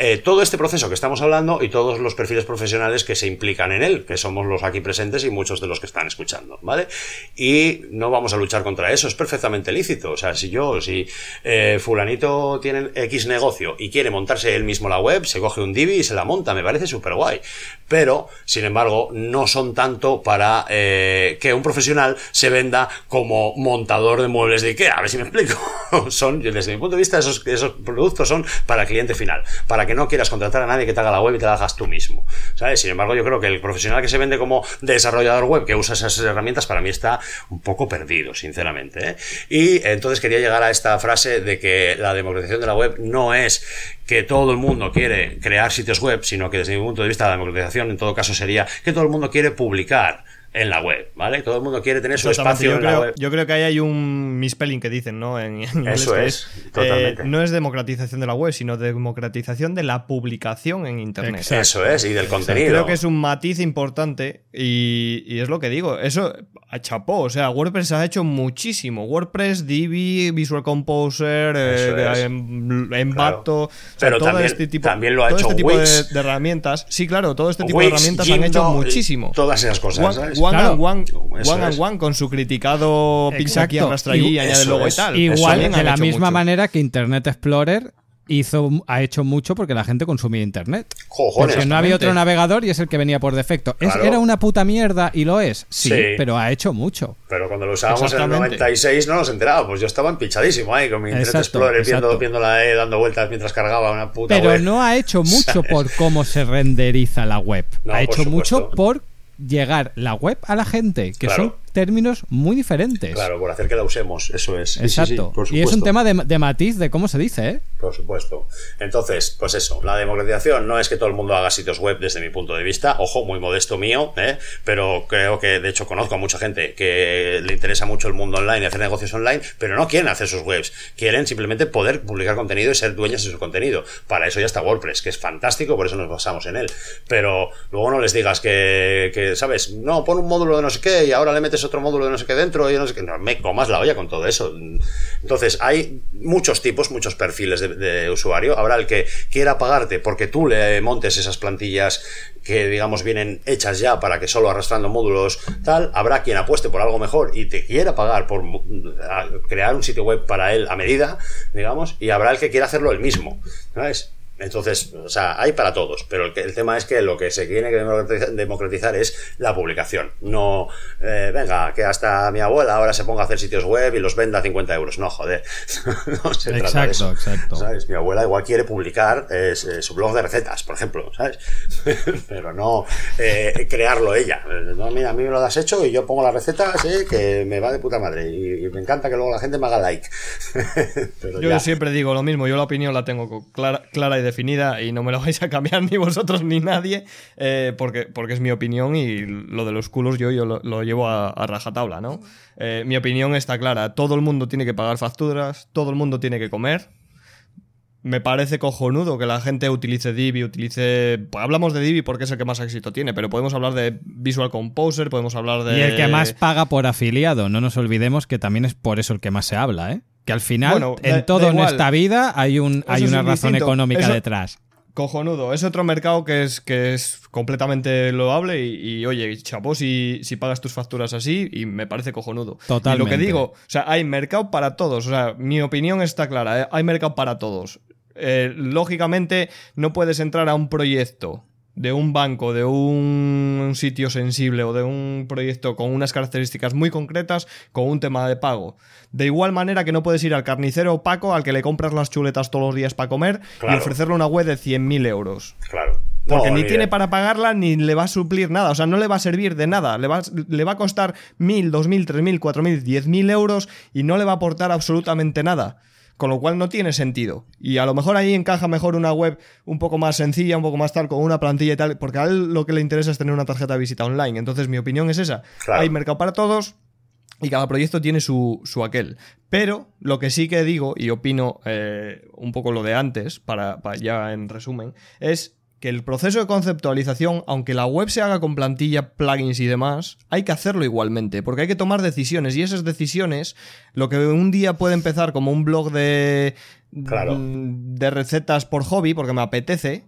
D: eh, todo este proceso que estamos hablando y todos los perfiles profesionales que se implican en él, que somos los aquí presentes y muchos de los que están escuchando, ¿vale? Y no vamos a luchar contra eso, es perfectamente lícito. O sea, si yo, si eh, fulanito tiene X negocio y quiere montarse él mismo la web, se coge un Divi y se la monta, me parece súper guay. Pero, sin embargo, no son tanto para eh, que un profesional se venda como montador de muebles de Ikea, a ver si me explico. son, desde mi punto de vista, esos, esos productos son para el cliente final, para que no quieras contratar a nadie que te haga la web y te la hagas tú mismo. ¿Sabes? Sin embargo, yo creo que el profesional que se vende como desarrollador web, que usa esas herramientas, para mí está un poco perdido, sinceramente. ¿eh? Y entonces quería llegar a esta frase de que la democratización de la web no es que todo el mundo quiere crear sitios web, sino que desde mi punto de vista la democratización en todo caso sería que todo el mundo quiere publicar en la web, ¿vale? Todo el mundo quiere tener su espacio en
B: la
D: web.
B: Yo creo que ahí hay un misspelling que dicen, ¿no? En,
D: Eso es, totalmente.
B: Eh, no es democratización de la web, sino democratización de la publicación en Internet.
D: Eso es, y del contenido.
B: Creo que es un matiz importante y, es lo que digo. Eso, a chapó, o sea, WordPress ha hecho muchísimo. WordPress, Divi, Visual Composer, eh, Envato,
D: Pero todo también, este tipo, también lo ha
B: hecho
D: este
B: tipo de, herramientas. Sí, claro, todo este tipo de herramientas han hecho muchísimo.
D: Todas esas cosas, ¿sabes?
B: One and One, one, and one con su criticado pincha aquí, arrastra allí, añade luego y tal.
C: Igual, de la misma manera que Internet Explorer hizo, ha hecho mucho porque la gente consumía internet. porque no había otro navegador y es el que venía por defecto. ¿Era una puta mierda y lo es? Sí, pero ha hecho mucho.
D: Pero cuando lo usábamos en el 96 no nos enterábamos. Yo estaba empichadísimo ahí con mi Internet Explorer viendo, viéndola eh, dando vueltas mientras cargaba una puta
C: Pero no ha hecho mucho por cómo se renderiza la web. ha hecho mucho por llegar la web a la gente, que son términos muy diferentes.
D: Claro, por hacer que la usemos, eso es.
C: Exacto. y es un tema de, matiz de cómo se dice, ¿eh?
D: Por supuesto. Entonces, pues eso, la democratización no es que todo el mundo haga sitios web desde mi punto de vista, ojo, muy modesto mío, ¿eh? pero creo que de hecho conozco a mucha gente que le interesa mucho el mundo online y hacer negocios online, pero no quieren hacer sus webs, quieren simplemente poder publicar contenido y ser dueños de su contenido. Para eso ya está WordPress, que es fantástico, por eso nos basamos en él. Pero luego no les digas que, que ¿sabes? No, pon un módulo de no sé qué y ahora le metes otro módulo de no sé qué dentro y no sé qué. No, me comas la olla con todo eso. Entonces, hay muchos tipos, muchos perfiles de, usuario. Habrá el que quiera pagarte porque tú le montes esas plantillas que, digamos, vienen hechas ya para que solo arrastrando módulos tal. Habrá quien apueste por algo mejor y te quiera pagar por crear un sitio web para él a medida, digamos. Y habrá el que quiera hacerlo él mismo. ¿Sabes? Entonces, o sea, hay para todos, pero el, el tema es que lo que se tiene que democratizar es la publicación. No, eh, venga, que hasta mi abuela ahora se ponga a hacer sitios web y los venda a 50 euros. No, joder. no se
C: exacto,
D: trata de eso.
C: Exacto.
D: ¿sabes? Mi abuela igual quiere publicar eh, su blog de recetas, por ejemplo, ¿sabes? pero no eh, crearlo ella. No, mira, a mí me lo has hecho y yo pongo las recetas que me va de puta madre. Y, y, me encanta que luego la gente me haga like.
B: pero yo ya. siempre digo lo mismo, yo la opinión la tengo clara, clara y definida y no me lo vais a cambiar ni vosotros ni nadie, eh, porque, porque es mi opinión y lo de los culos yo, yo lo, lo llevo a, a, rajatabla, ¿no? Eh, mi opinión está clara, todo el mundo tiene que pagar facturas, todo el mundo tiene que comer. Me parece cojonudo que la gente utilice Divi, utilice... Pues hablamos de Divi porque es el que más éxito tiene, pero podemos hablar de Visual Composer, podemos hablar de...
C: Y el que más paga por afiliado, no nos olvidemos que también es por eso el que más se habla, ¿eh? Que al final, bueno, en da, todo da en esta vida hay, un, hay una razón distinto. económica eso, detrás.
B: Cojonudo. Es otro mercado que es, que es completamente loable y, y oye, chapó si, si, pagas tus facturas así y me parece cojonudo.
C: Totalmente.
B: Y lo que digo, o sea, hay mercado para todos. O sea, mi opinión está clara. ¿eh? Hay mercado para todos. Eh, lógicamente, no puedes entrar a un proyecto de un banco, de un sitio sensible o de un proyecto con unas características muy concretas con un tema de pago. De igual manera que no puedes ir al carnicero opaco al que le compras las chuletas todos los días para comer claro. y ofrecerle una web de 100.000 euros.
D: Claro.
B: Porque no, ni, ni tiene para pagarla ni le va a suplir nada. O sea, no le va a servir de nada. Le va, le va a costar 1.000, 2.000, 3.000, 4.000, 10.000 euros y no le va a aportar absolutamente nada con lo cual no tiene sentido. Y a lo mejor ahí encaja mejor una web un poco más sencilla, un poco más tal, con una plantilla y tal, porque a él lo que le interesa es tener una tarjeta de visita online. Entonces mi opinión es esa. Claro. Hay mercado para todos. Y cada proyecto tiene su, su, aquel. Pero lo que sí que digo, y opino eh, un poco lo de antes, para, para ya en resumen, es que el proceso de conceptualización, aunque la web se haga con plantilla, plugins y demás, hay que hacerlo igualmente, porque hay que tomar decisiones y esas decisiones, lo que un día puede empezar como un blog de,
D: claro.
B: de recetas por hobby, porque me apetece,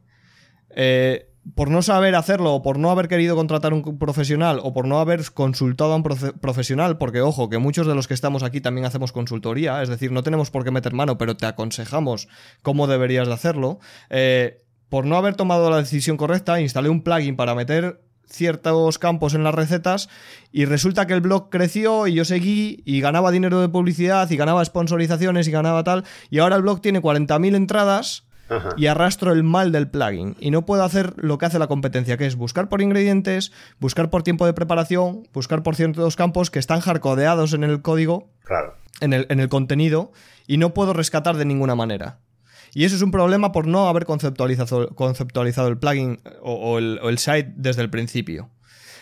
B: eh, por no saber hacerlo, o por no haber querido contratar un profesional, o por no haber consultado a un profe profesional, porque ojo, que muchos de los que estamos aquí también hacemos consultoría, es decir, no tenemos por qué meter mano, pero te aconsejamos cómo deberías de hacerlo. Eh, por no haber tomado la decisión correcta, instalé un plugin para meter ciertos campos en las recetas y resulta que el blog creció y yo seguí y ganaba dinero de publicidad y ganaba sponsorizaciones y ganaba tal y ahora el blog tiene 40.000 entradas Ajá. y arrastro el mal del plugin y no puedo hacer lo que hace la competencia que es buscar por ingredientes, buscar por tiempo de preparación, buscar por ciertos campos que están hardcodeados en el código,
D: claro.
B: en, el, en el contenido y no puedo rescatar de ninguna manera. Y eso es un problema por no haber conceptualizado, conceptualizado el plugin el, o el, site desde el principio.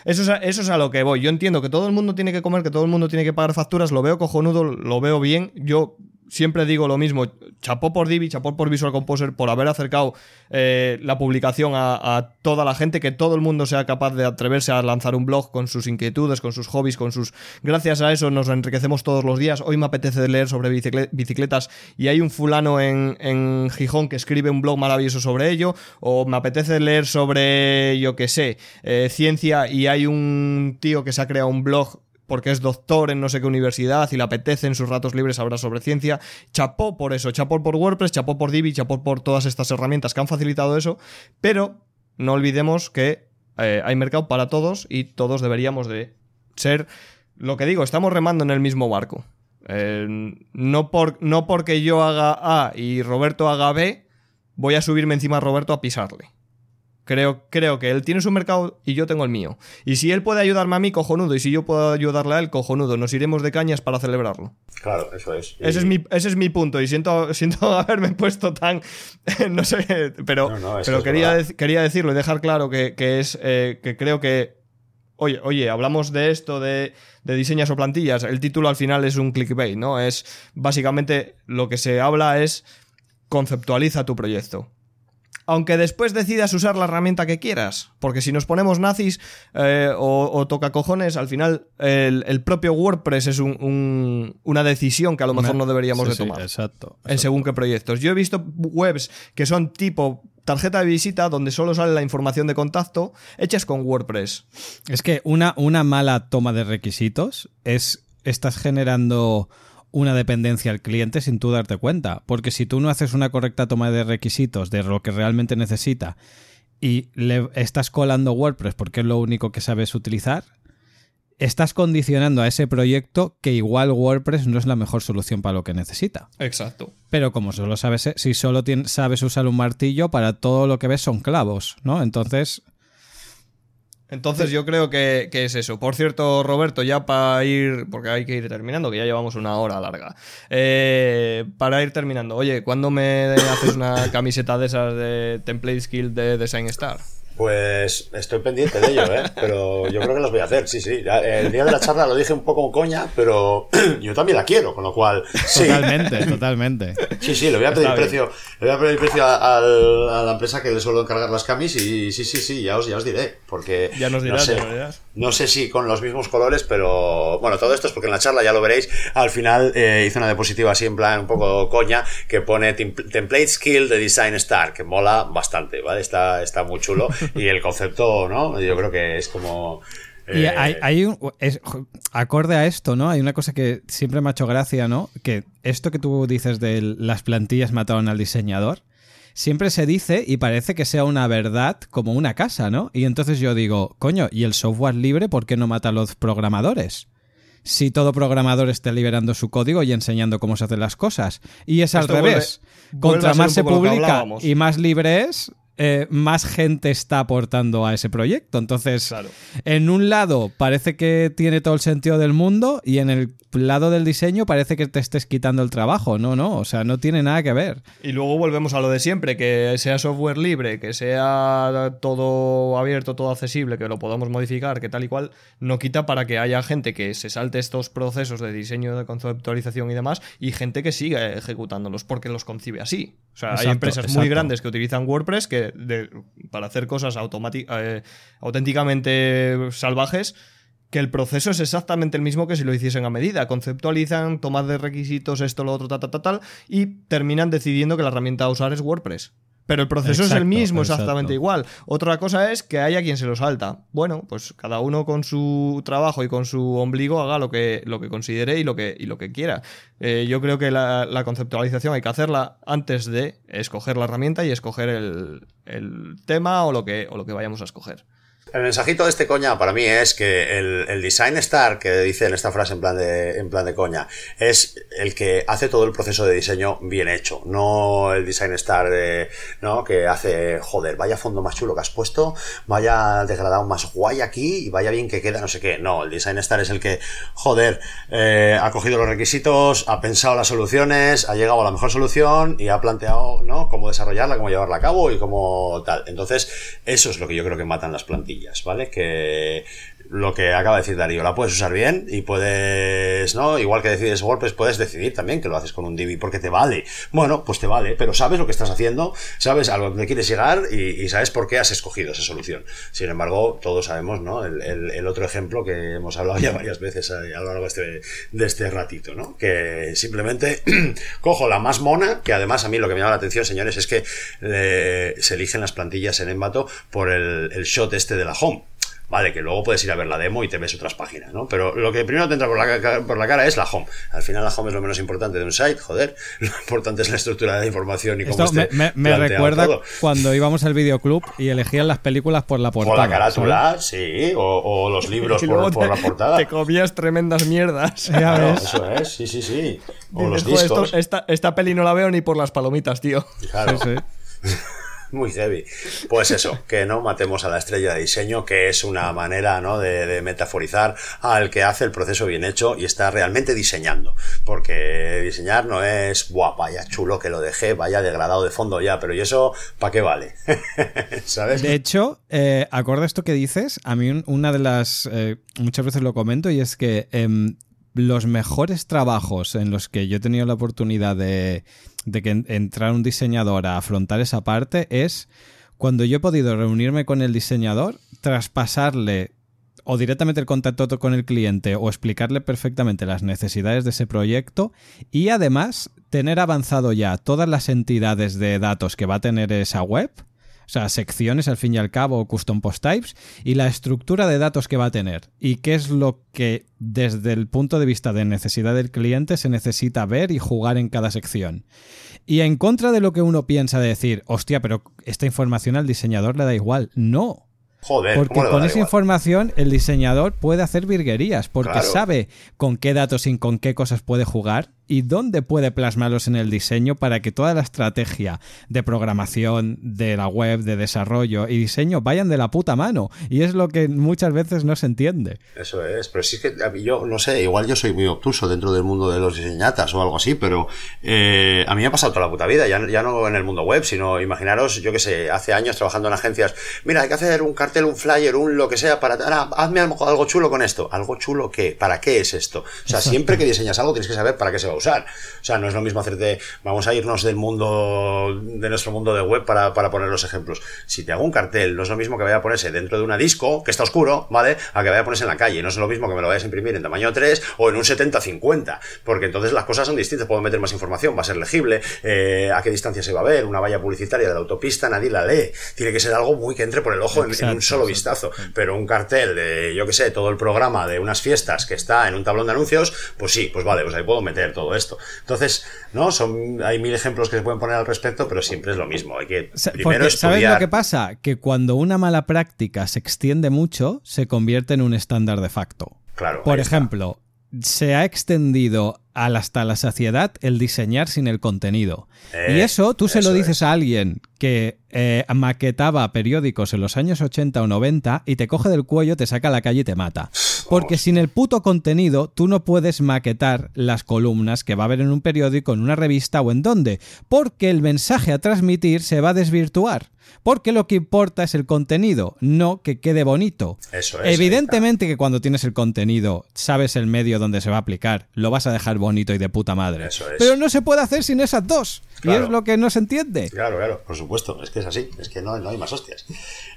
B: Eso es, a, eso es a lo que voy. Yo entiendo que todo el mundo tiene que comer, que todo el mundo tiene que pagar facturas, lo veo cojonudo, lo veo bien. Yo siempre digo lo mismo, chapó por Divi, chapó por Visual Composer por haber acercado eh, la publicación a, toda la gente, que todo el mundo sea capaz de atreverse a lanzar un blog con sus inquietudes, con sus hobbies, con sus... Gracias a eso nos enriquecemos todos los días. Hoy me apetece leer sobre bicicletas y hay un fulano en, en Gijón que escribe un blog maravilloso sobre ello, o me apetece leer sobre, yo qué sé, eh, ciencia y hay un tío que se ha creado un blog porque es doctor en no sé qué universidad y le apetece en sus ratos libres hablar sobre ciencia. Chapó por eso, chapó por WordPress, chapó por Divi, chapó por todas estas herramientas que han facilitado eso, pero no olvidemos que eh, hay mercado para todos y todos deberíamos de ser, lo que digo, estamos remando en el mismo barco. Eh, no, por, no porque yo haga A y Roberto haga B, voy a subirme encima a Roberto a pisarle. Creo, creo que él tiene su mercado y yo tengo el mío. Y si él puede ayudarme a mí, cojonudo. Y si yo puedo ayudarle a él, cojonudo. Nos iremos de cañas para celebrarlo.
D: Claro, eso es.
B: Y... Ese, es mi, ese es mi punto. Y siento, siento haberme puesto tan. no sé. Pero, no, no, pero quería, de, quería decirlo y dejar claro que, que es. Eh, que creo que. Oye, oye, hablamos de esto, de, de diseñas o plantillas. El título al final es un clickbait, ¿no? Es. Básicamente lo que se habla es. Conceptualiza tu proyecto aunque después decidas usar la herramienta que quieras. Porque si nos ponemos nazis eh, o, o, toca cojones, al final el, el propio WordPress es un, un, una decisión que a lo mejor no deberíamos
C: sí,
B: de tomar.
C: Sí, exacto, exacto,
B: En según qué proyectos. Yo he visto webs que son tipo tarjeta de visita donde solo sale la información de contacto hechas con WordPress.
C: Es que una, una mala toma de requisitos es estás generando una dependencia al cliente sin tú darte cuenta. Porque si tú no haces una correcta toma de requisitos de lo que realmente necesita y le estás colando WordPress porque es lo único que sabes utilizar, estás condicionando a ese proyecto que igual WordPress no es la mejor solución para lo que necesita.
B: Exacto.
C: Pero como solo sabes, si solo sabes usar un martillo, para todo lo que ves son clavos, ¿no? Entonces...
B: Entonces yo creo que, es eso. Por cierto, Roberto, ya para ir, porque hay que ir terminando, que ya llevamos una hora larga. Eh, para ir terminando, oye, ¿cuándo me haces una camiseta de esas de Template Skill de Design Star?
D: Pues estoy pendiente de ello, ¿eh? pero yo creo que los voy a hacer, sí, sí. El día de la charla lo dije un poco coña, pero yo también la quiero, con lo cual. Sí.
C: Totalmente, totalmente.
D: Sí, sí, le voy a pedir precio, le voy a pedir precio a, la empresa que le suelo encargar las camis y sí, sí, sí, ya os, ya os diré. Porque
B: ya nos dirás,
D: no sé, no sé si con los mismos colores, pero bueno, todo esto es porque en la charla ya lo veréis. Al final eh, hice una diapositiva así en plan un poco coña que pone Template Skill de Design Star, que mola bastante, ¿vale? Está, está muy chulo. Y el concepto, ¿no? Yo creo que es como...
C: Y hay, hay un, acorde a esto, ¿no? Hay una cosa que siempre me ha hecho gracia, ¿no? Que esto que tú dices de las plantillas mataron al diseñador, siempre se dice y parece que sea una verdad como una casa, ¿no? Y entonces yo digo, coño, ¿y el software libre por qué no mata a los programadores? Si todo programador está liberando su código y enseñando cómo se hacen las cosas. Y es al revés. Contra más se publica y más libre es, eh, más gente está aportando a ese proyecto. Entonces, en un lado parece que tiene todo el sentido del mundo y en el lado del diseño parece que te estés quitando el trabajo. No, no, o sea, no tiene nada que ver.
B: Y luego volvemos a lo de siempre, que sea software libre, que sea todo abierto, todo accesible, que lo podamos modificar, que tal y cual, no quita para que haya gente que se salte estos procesos de diseño, de conceptualización y demás, y gente que siga ejecutándolos porque los concibe así. O sea, hay empresas muy grandes que utilizan WordPress que para hacer cosas eh, auténticamente salvajes que el proceso es exactamente el mismo que si lo hiciesen a medida. Conceptualizan, toman de requisitos, esto, lo otro, tal, tal, tal, y terminan decidiendo que la herramienta a usar es WordPress. Pero el proceso es el mismo, exactamente igual. Otra cosa es que haya quien se lo salta. Bueno, pues cada uno con su trabajo y con su ombligo haga lo que, lo que considere y lo que, y lo que quiera. Eh, yo creo que la, conceptualización hay que hacerla antes de escoger la herramienta y escoger el, el tema o lo, que, o lo que vayamos a escoger.
D: El mensajito de este coña para mí es que el, design star que dice en esta frase en plan de en plan de coña es el que hace todo el proceso de diseño bien hecho, no el design star de no que hace joder vaya fondo más chulo que has puesto, vaya degradado más guay aquí y vaya bien que queda no sé qué. No, el design star es el que joder eh, ha cogido los requisitos, ha pensado las soluciones, ha llegado a la mejor solución y ha planteado no cómo desarrollarla, cómo llevarla a cabo y cómo tal. Entonces eso es lo que yo creo que matan las plantillas ¿vale? Que lo que acaba de decir Darío, la puedes usar bien y puedes, ¿no? Igual que decides WordPress, puedes decidir también que lo haces con un Divi porque te vale. Bueno, pues te vale, pero sabes lo que estás haciendo, sabes a dónde quieres llegar y, sabes por qué has escogido esa solución. Sin embargo, todos sabemos, ¿no? El, otro ejemplo que hemos hablado ya varias veces a, lo largo de este, de este ratito, ¿no? Que simplemente cojo la más mona, que además a mí lo que me llama la atención, señores, es que eh, se eligen las plantillas en Envato por el, el shot este de la home. Vale, que luego puedes ir a ver la demo y te ves otras páginas, ¿no? Pero lo que primero te entra por la, por la cara es la home. Al final la home es lo menos importante de un site, joder. Lo importante es la estructura de información y cómo
C: Esto me, me, recuerda cuando íbamos al videoclub y elegían las películas por la portada.
D: Por la carátula, sí, o, los libros por, la portada.
B: Te comías tremendas mierdas.
D: Claro, eso es, sí, sí, sí. O los discos.
B: esta, esta peli no la veo ni por las palomitas, tío.
D: Claro. Sí, sí. Muy heavy. Pues eso, que no matemos a la estrella de diseño, que es una manera ¿no? de, metaforizar al que hace el proceso bien hecho y está realmente diseñando. Porque diseñar no es, guau, vaya chulo que lo dejé, vaya degradado de fondo ya, pero ¿y eso para qué vale? ¿Sabes?
C: De hecho, eh, esto que dices, a mí una de las, eh, muchas veces lo comento y es que... Em, los mejores trabajos en los que yo he tenido la oportunidad de, que entrar un diseñador a afrontar esa parte es cuando yo he podido reunirme con el diseñador, traspasarle o directamente el contacto con el cliente o explicarle perfectamente las necesidades de ese proyecto y además tener avanzado ya todas las entidades de datos que va a tener esa web. O sea, secciones al fin y al cabo, custom post types, y la estructura de datos que va a tener. Y qué es lo que desde el punto de vista de necesidad del cliente se necesita ver y jugar en cada sección. Y en contra de lo que uno piensa de decir, hostia, pero esta información al diseñador le da igual. No.
D: Joder,
C: porque
D: ¿cómo le va a
C: con esa
D: igual?
C: información el diseñador puede hacer virguerías, porque
D: Claro.
C: sabe con qué datos y con qué cosas puede jugar y dónde puede plasmarlos en el diseño para que toda la estrategia de programación de la web, de desarrollo y diseño vayan de la puta mano. Y es lo que muchas veces no se entiende.
D: Eso es, pero sí que a mí yo, no sé, igual yo soy muy obtuso dentro del mundo de los diseñatas o algo así, pero eh, a mí me ha pasado toda la puta vida, ya, ya no en el mundo web, sino imaginaros, yo que sé, hace años trabajando en agencias, mira, hay que hacer un cartel, un flyer, un lo que sea, para, ahora, hazme algo, algo chulo con esto. ¿Algo chulo qué? ¿Para qué es esto? O sea, siempre que diseñas algo tienes que saber para qué se va a usar. O sea, no es lo mismo hacerte, vamos a irnos del mundo, de nuestro mundo de web para, para poner los ejemplos. Si te hago un cartel, no es lo mismo que vaya a ponerse dentro de una disco, que está oscuro, ¿vale? A que vaya a ponerse en la calle. No es lo mismo que me lo vayas a imprimir en tamaño 3 o en un 70-50. Porque entonces las cosas son distintas. Puedo meter más información, va a ser legible, eh, a qué distancia se va a ver, una valla publicitaria de la autopista, nadie la lee. Tiene que ser algo muy que entre por el ojo en, en un
C: Exacto,
D: solo vistazo. Pero un cartel de, yo que sé, todo el programa de unas fiestas que está en un tablón de anuncios, pues sí, pues vale, pues ahí puedo meter todo esto. Entonces, no, son, hay mil ejemplos que se pueden poner al respecto, pero siempre es lo mismo. Hay que primero
C: Porque, ¿sabes lo que pasa? Que cuando una mala práctica se extiende mucho, se convierte en un estándar de facto.
D: Claro,
C: Por ejemplo, se ha extendido al- hasta la saciedad el diseñar sin el contenido.
D: Eh,
C: y eso tú se lo dices
D: es.
C: a alguien que eh, maquetaba periódicos en los años 80 o 90 y te coge del cuello, te saca a la calle y te mata. Porque sin el puto contenido tú no puedes maquetar las columnas que va a haber en un periódico, en una revista o en dónde. Porque el mensaje a transmitir se va a desvirtuar. Porque lo que importa es el contenido, no que quede bonito.
D: Eso es,
C: Evidentemente que cuando tienes el contenido, sabes el medio donde se va a aplicar, lo vas a dejar bonito y de puta madre.
D: Eso es.
C: Pero no se puede hacer sin esas dos. Y
D: Claro.
C: es lo que no se entiende.
D: Claro, claro, por supuesto, es que es así, es que no, no hay más hostias.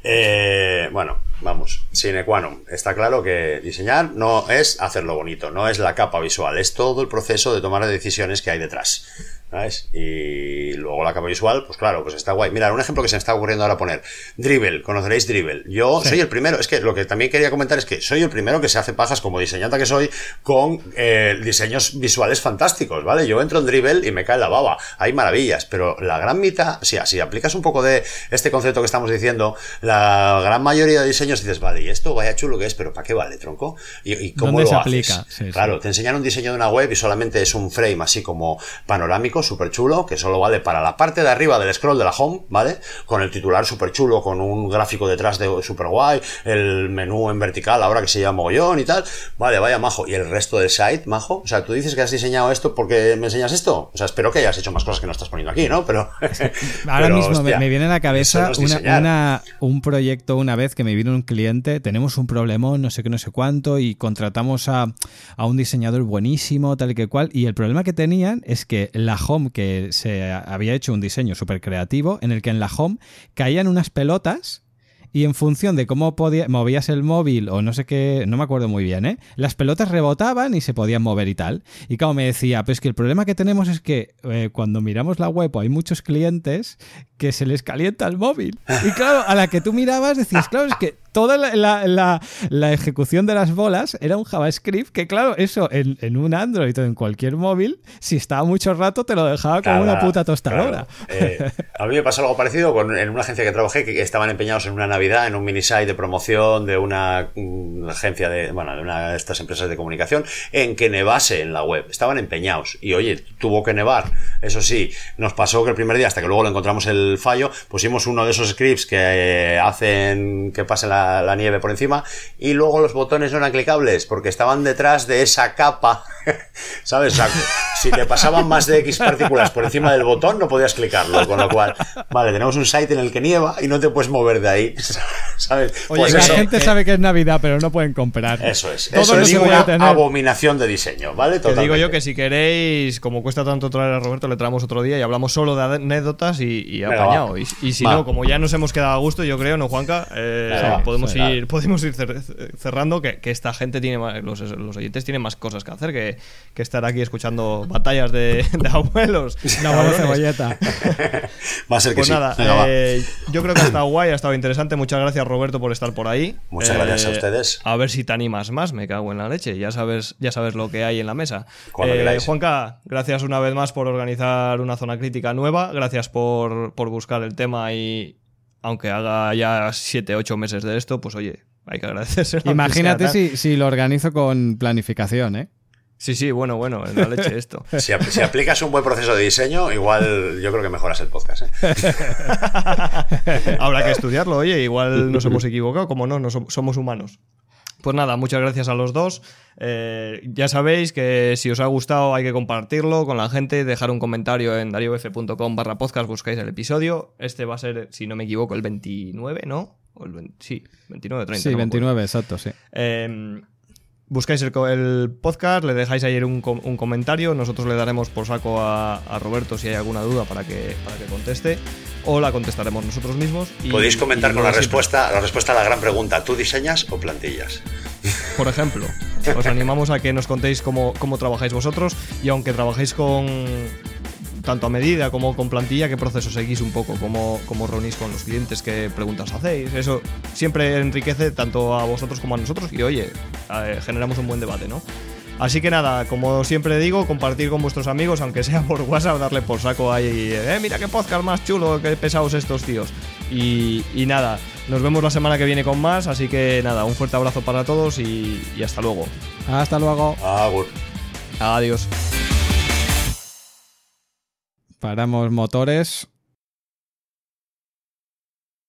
D: Eh, bueno, vamos, sine qua non. Está claro que diseñar no es hacerlo bonito, no es la capa visual, es todo el proceso de tomar decisiones que hay detrás. ¿Sabes? Y luego la capa visual, pues claro, pues está guay. Mira, un ejemplo que se me está ocurriendo ahora poner. Dribble, conoceréis Dribble. Yo soy el primero, es que lo que también quería comentar es que soy el primero que se hace pajas como diseñante que soy con eh, diseños visuales fantásticos, ¿vale? Yo entro en Dribble y me cae la baba. Hay maravillas, pero la gran mitad, o sea, si aplicas un poco de este concepto que estamos diciendo, la gran mayoría de diseños dices, vale, y esto vaya chulo que es, pero ¿para qué vale, tronco? ¿Y, y cómo
C: ¿Dónde
D: lo
C: se
D: haces?
C: aplica? Sí, sí.
D: claro, te enseñan un diseño de una web y solamente es un frame así como panorámico, súper chulo, que solo vale para la parte de arriba del scroll de la home, ¿vale? Con el titular súper chulo, con un gráfico detrás de súper guay, el menú en vertical ahora que se llama mogollón y tal. Vale, vaya majo. ¿Y el resto del site, majo? O sea, tú dices que has diseñado esto porque me enseñas esto. O sea, espero que hayas hecho más cosas que no estás poniendo aquí, ¿no? Pero.
C: Ahora
D: pero,
C: mismo me-
D: hostia,
C: me viene a la cabeza
D: no
C: una- un proyecto una vez que me vino un cliente, tenemos un problemón, no sé qué, no sé cuánto, y contratamos a, a un diseñador buenísimo, tal y que cual, y el problema que tenían es que la home, que se había hecho un diseño súper creativo, en el que en la home caían unas pelotas y en función de cómo podía, movías el móvil o no sé qué, no me acuerdo muy bien, ¿eh? Las pelotas rebotaban y se podían mover y tal. Y como me decía, pues que el problema que tenemos es que eh, cuando miramos la web hay muchos clientes que se les calienta el móvil. Y claro, a la que tú mirabas decías, claro, es que toda la, la- la- la ejecución de las bolas era un JavaScript que claro, eso en, en un Android o en cualquier móvil, si estaba mucho rato te lo dejaba como
D: Claro,
C: una puta tostadora.
D: claro. Eh, a mí me pasó algo parecido con, en una agencia que trabajé que estaban empeñados en una Navidad, en un mini site de promoción de una, mm, agencia de, bueno, de una de estas empresas de comunicación, en que nevase en la web. Estaban empeñados. Y oye, tuvo que nevar. Eso sí, nos pasó que el primer día, hasta que luego lo encontramos el fallo, pusimos uno de esos scripts que eh, hacen que pase la, nieve por encima y luego los botones no eran clicables porque estaban detrás de esa capa. ¿Sabes? Si te pasaban más de X partículas por encima del botón, no podías clicarlo. Con lo cual, vale, tenemos un site en el que nieva y no te puedes mover de ahí. ¿Sabes?
C: Oye,
D: Pues
C: la gente
D: eh,
C: sabe que es Navidad, pero no pueden comprar.
D: Eso es.
C: Todo
D: Eso es una
C: tener.
D: abominación de diseño, ¿vale?
B: Te digo yo que si queréis, como cuesta tanto traer a Roberto, le traemos otro día y hablamos solo de anécdotas y, y apañado. Y, y si
D: Va.
B: no, como ya nos hemos quedado a gusto, yo creo, ¿no, Juanca? Eh,
D: va.
B: podemos, ir, podemos ir cer- cerrando que, que esta gente tiene más, los, los oyentes tienen más cosas que hacer que, que estar aquí escuchando batallas de, abuelos.
C: La abuela cebolleta.
D: Va a ser que
B: pues
D: sí.
B: nada, eh, yo creo que ha estado guay, ha estado interesante. Muchas gracias, Roberto, por estar por ahí.
D: Muchas gracias a
B: Eh,
D: ustedes.
B: A ver si te animas más, me cago en la leche. Ya sabes, ya sabes lo que hay en la mesa.
D: Queráis.
B: Juanca, gracias una vez más por organizar una zona crítica nueva. Gracias por, por buscar el tema y aunque haga ya 7, 8 meses de esto, pues oye, hay que aunque
C: Imagínate
B: sea
C: si, si lo organizo con planificación, ¿eh?
B: Sí, sí, bueno, bueno, en la leche esto.
D: Si, ap- si aplicas un buen proceso de diseño, igual yo creo que mejoras el podcast. ¿eh?
B: Habrá que estudiarlo, oye, igual nos hemos equivocado, como no, no som- somos humanos. Pues nada, muchas gracias a los dos. Eh, ya sabéis que si os ha gustado hay que compartirlo con la gente, dejar un comentario en dariof.com barra podcast, buscáis el episodio. Este va a ser, si no me equivoco, el 29, ¿no? O el 20 sí, 29, 30.
C: Sí,
B: no me acuerdo.
C: 29, exacto, sí.
B: Eh, buscáis el, podcast, le dejáis ayer un, com- un comentario, nosotros le daremos por saco a, a Roberto si hay alguna duda para que, para que conteste, o la contestaremos nosotros mismos. y-
D: Podéis comentar
B: y
D: con la
B: siempre.
D: respuesta, la respuesta a la gran pregunta: ¿tú diseñas o plantillas?
B: Por ejemplo, os animamos a que nos contéis cómo, cómo trabajáis vosotros y aunque trabajéis con tanto a medida como con plantilla, qué proceso seguís un poco, cómo, cómo reunís con los clientes, qué preguntas hacéis. Eso siempre enriquece tanto a vosotros como a nosotros y oye, eh, generamos un buen debate, ¿no? Así que nada, como siempre digo, compartir con vuestros amigos, aunque sea por WhatsApp, darle por saco ahí, eh, mira qué podcast más chulo, qué pesados estos tíos. Y, y nada, nos vemos la semana que viene con más, así que nada, un fuerte abrazo para todos y, y hasta luego.
C: Hasta luego.
D: Agur.
B: Adiós.
C: Paramos motores